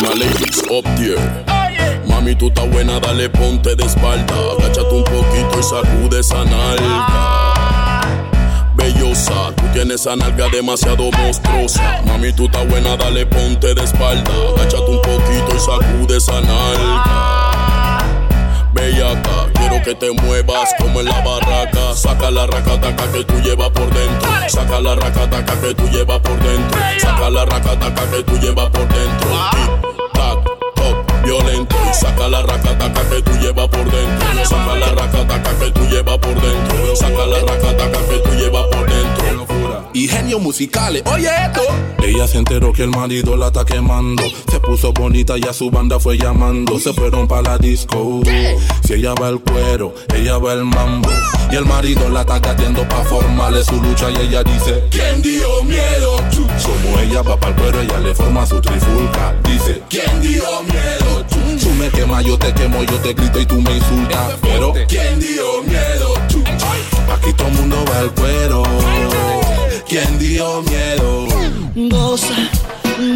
My ladies up there. Mami, tú estás buena, dale ponte de espalda. Agáchate un poquito y sacude esa nalga. Bellosa, tú tienes esa nalga demasiado monstruosa. Mami, tú estás buena, dale ponte de espalda. Agáchate un poquito y sacude esa nalga. Bellaca, quiero que te muevas como en la barraca. Saca la racataca que tú llevas por dentro. Saca la racataca que tú llevas por dentro. Saca la racataca que tú llevas por dentro. Violento. Y saca la racataca que tú llevas por dentro. Saca la racataca que tú llevas por dentro. Saca la racataca que tú llevas por dentro. Y genios musicales, oye esto. Ella se enteró que el marido la está quemando. Se puso bonita y a su banda fue llamando. Se fueron para la disco. Si ella va el cuero, ella va el mambo. Y el marido la está gateando pa' formarle su lucha. Y ella dice: ¿Quién dio miedo? Como ella va para el cuero, ella le forma su trifulca. Dice: ¿Quién dio miedo? Tú me quemas, yo te quemo, yo te grito y tú me insultas. Pero ¿Quién dio miedo? Chu. aquí todo el mundo va al cuero. ¿Quién dio miedo? Goza,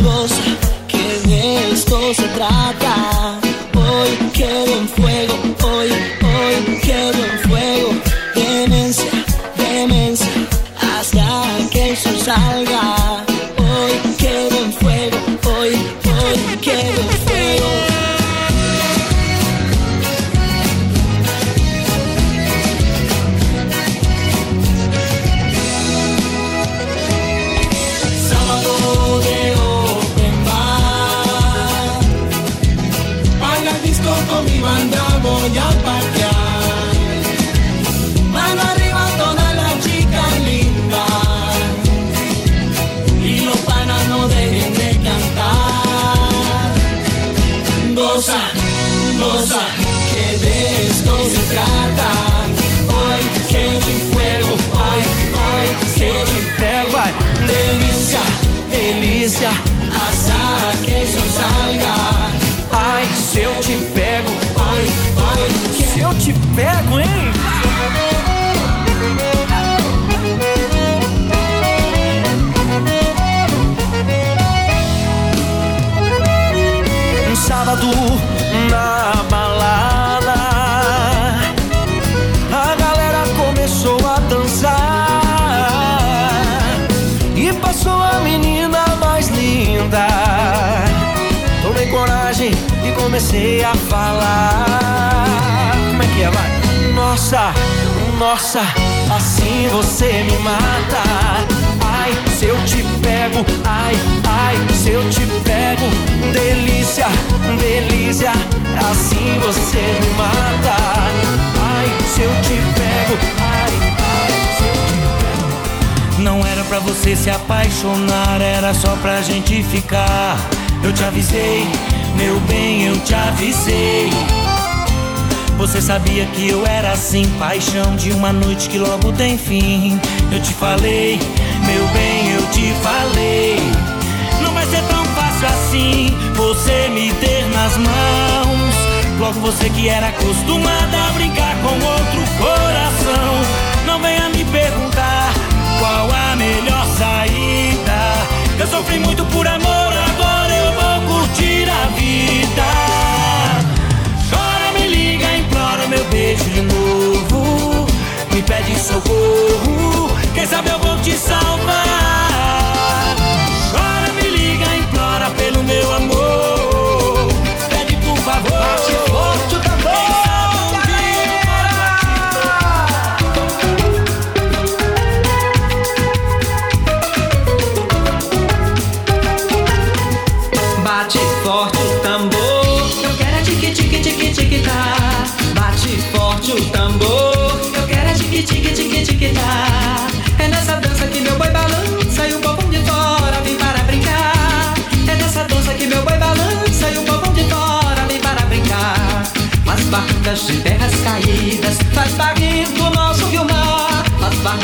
goza, que de esto se trata. Hoy quedo en fuego, hoy se eu te comecei a falar. Como é que é, vai? Nossa, nossa, assim você me mata. Ai, se eu te pego, ai, ai, se eu te pego. Delícia, delícia, assim você me mata. Ai, se eu te pego, ai, ai, se eu te pego. Não era pra você se apaixonar, era só pra gente ficar. Eu te avisei, meu bem, eu te avisei. Você sabia que eu era assim, paixão de uma noite que logo tem fim. Eu te falei, meu bem, eu te falei. Não vai ser tão fácil assim você me ter nas mãos. Logo você que era acostumada a brincar com o eu vou te salvar.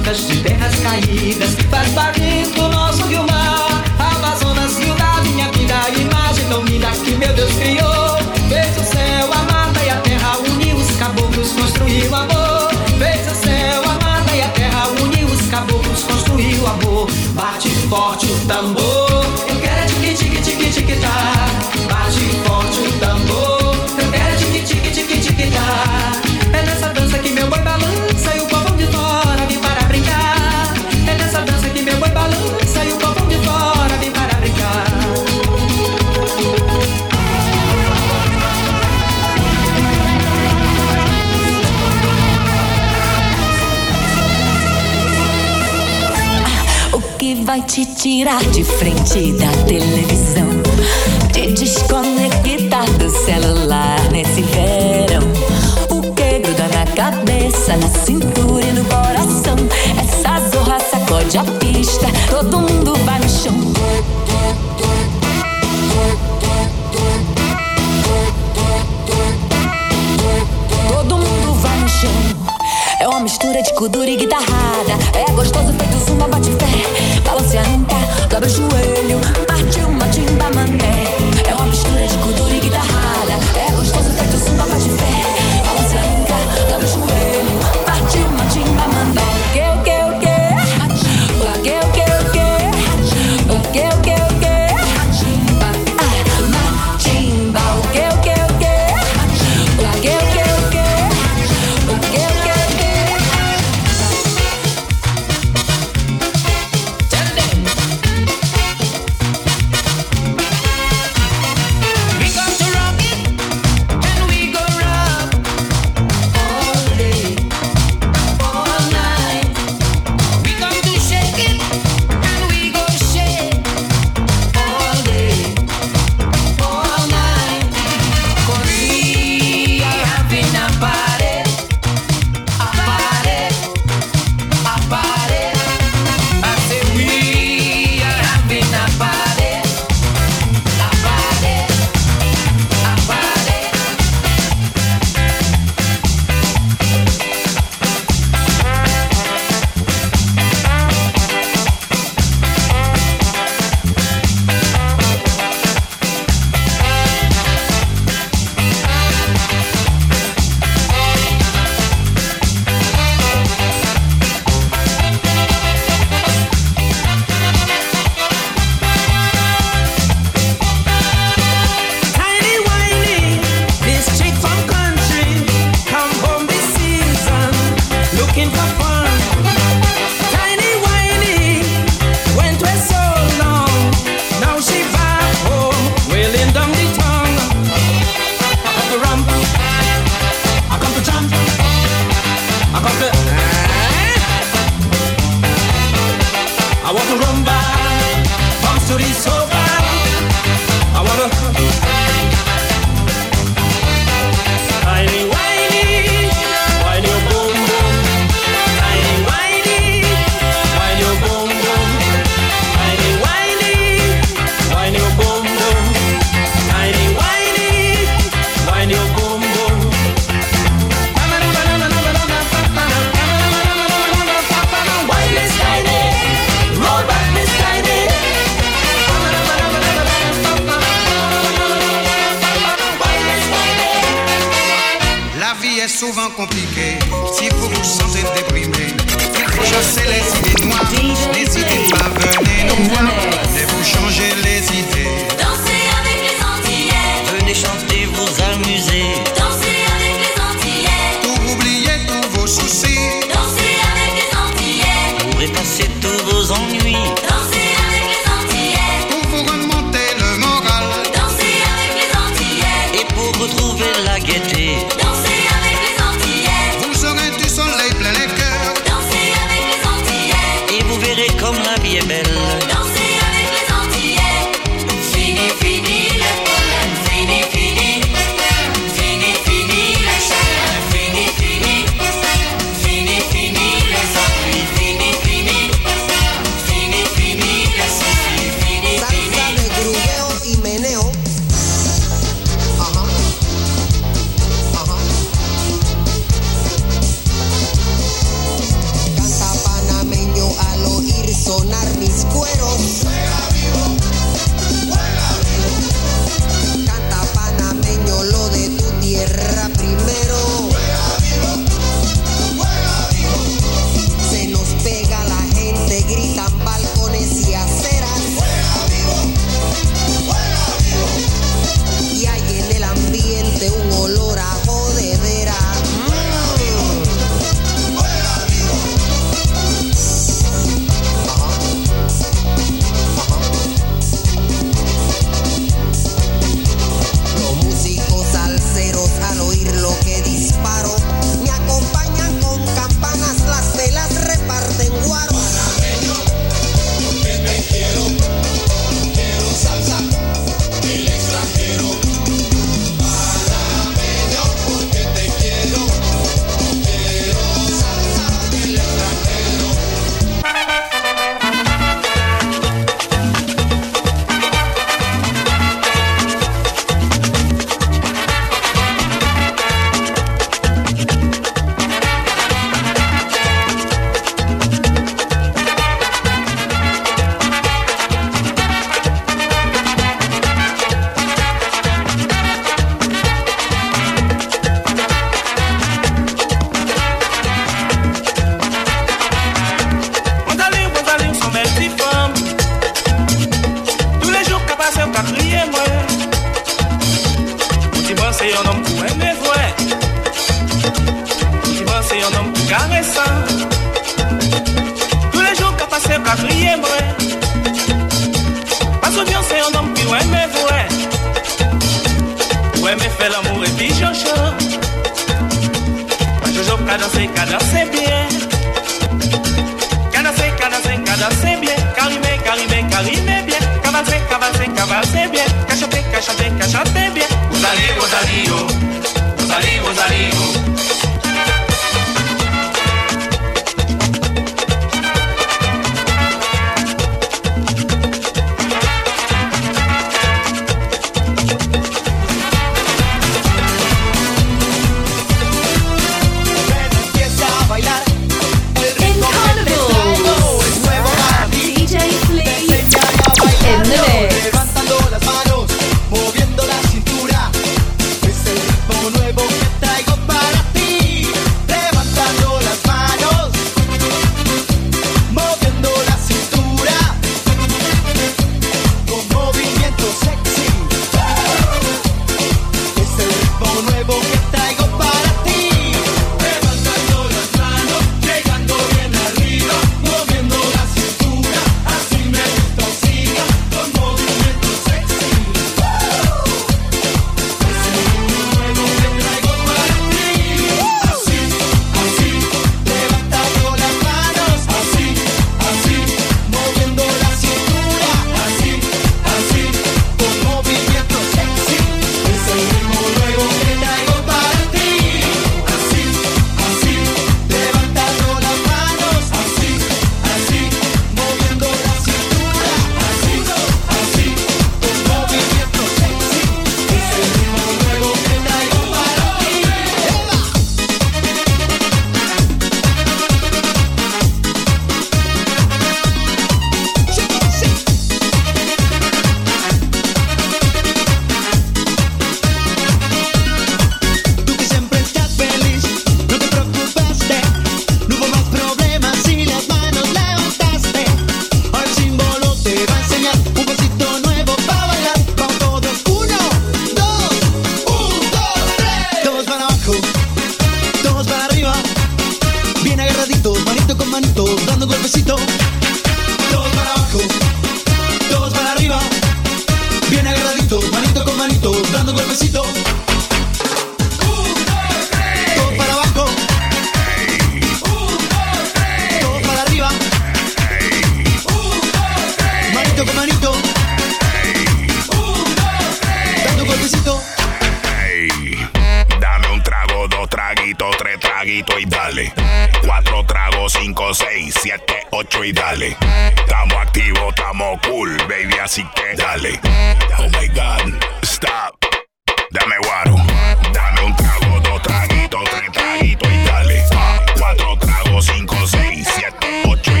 plantas de terras caídas. te tirar de frente da televisão, te desconectar do celular nesse verão. O que gruda na cabeça, na cintura e no coração? Essa zorra sacode a pista, todo mundo vai no chão. Todo mundo vai no chão uma mistura de kuduro e guitarrada. É gostoso feito zumba, bate pé, balanceanta, dobra o joelho.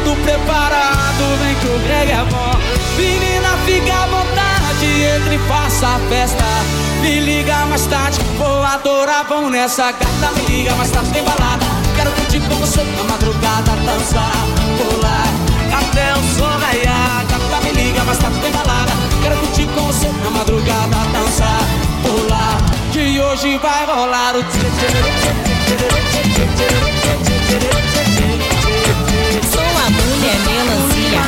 Tudo preparado, vem que o Greg é bom. Menina, fica à vontade, entre e faça a festa. Me liga mais tarde, vou adorar, vão nessa gata. Me liga mais tarde, tem balada. Quero curtir com você na madrugada, dançar, pular. Até o sol raiar, gata, me liga mais tarde, tem balada. Quero curtir com você na madrugada, dançar, pular. Que hoje vai rolar o tchê Sou a mulher melancia.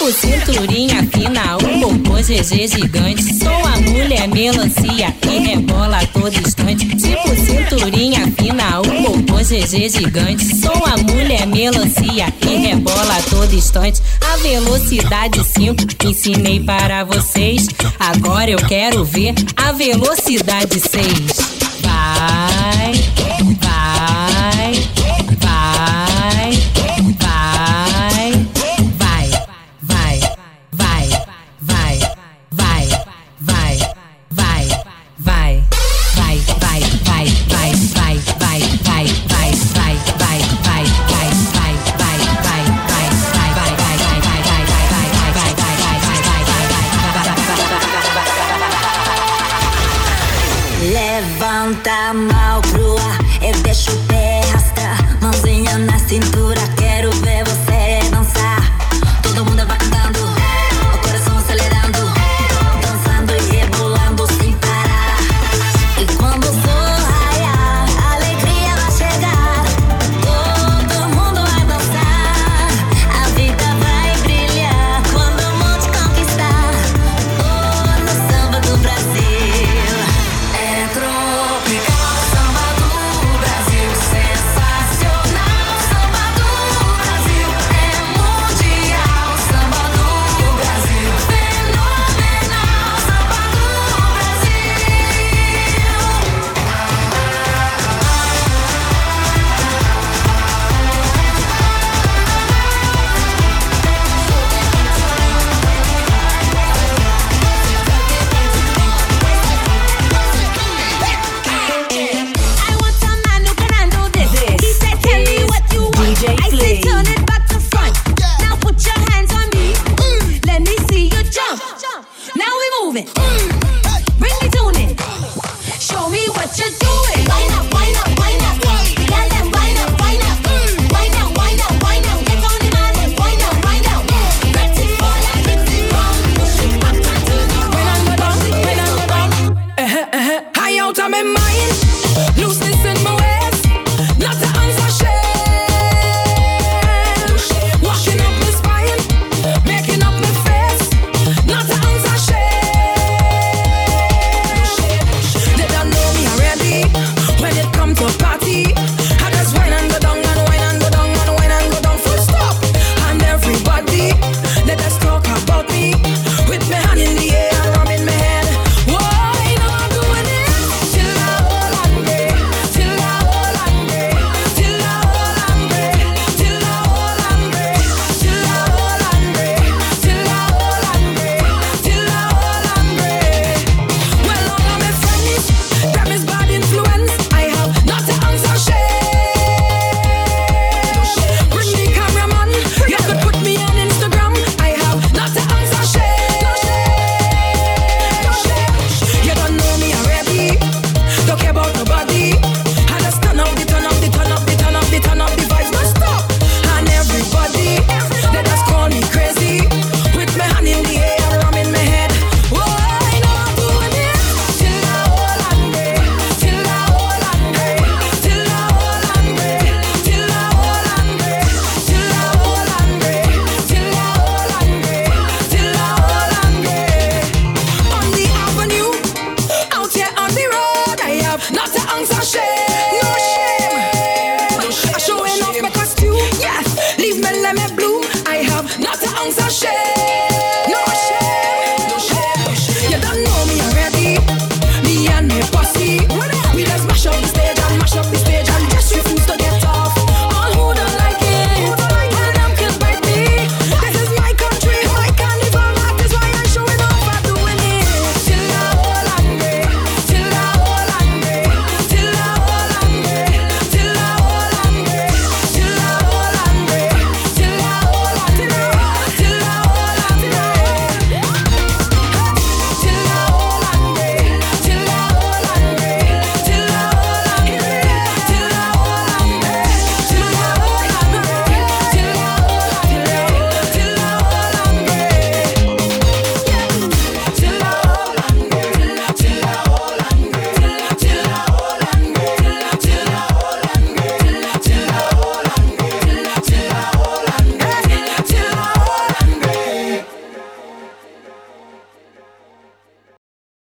Tipo cinturinha fina, um popô GG gigante. Sou a mulher melancia e rebola a todo instante. Tipo cinturinha fina, um popô GG gigante. Sou a mulher melancia e rebola a todo instante. A velocidade 5 ensinei para vocês. Agora eu quero ver a velocidade 6. Vai, vai,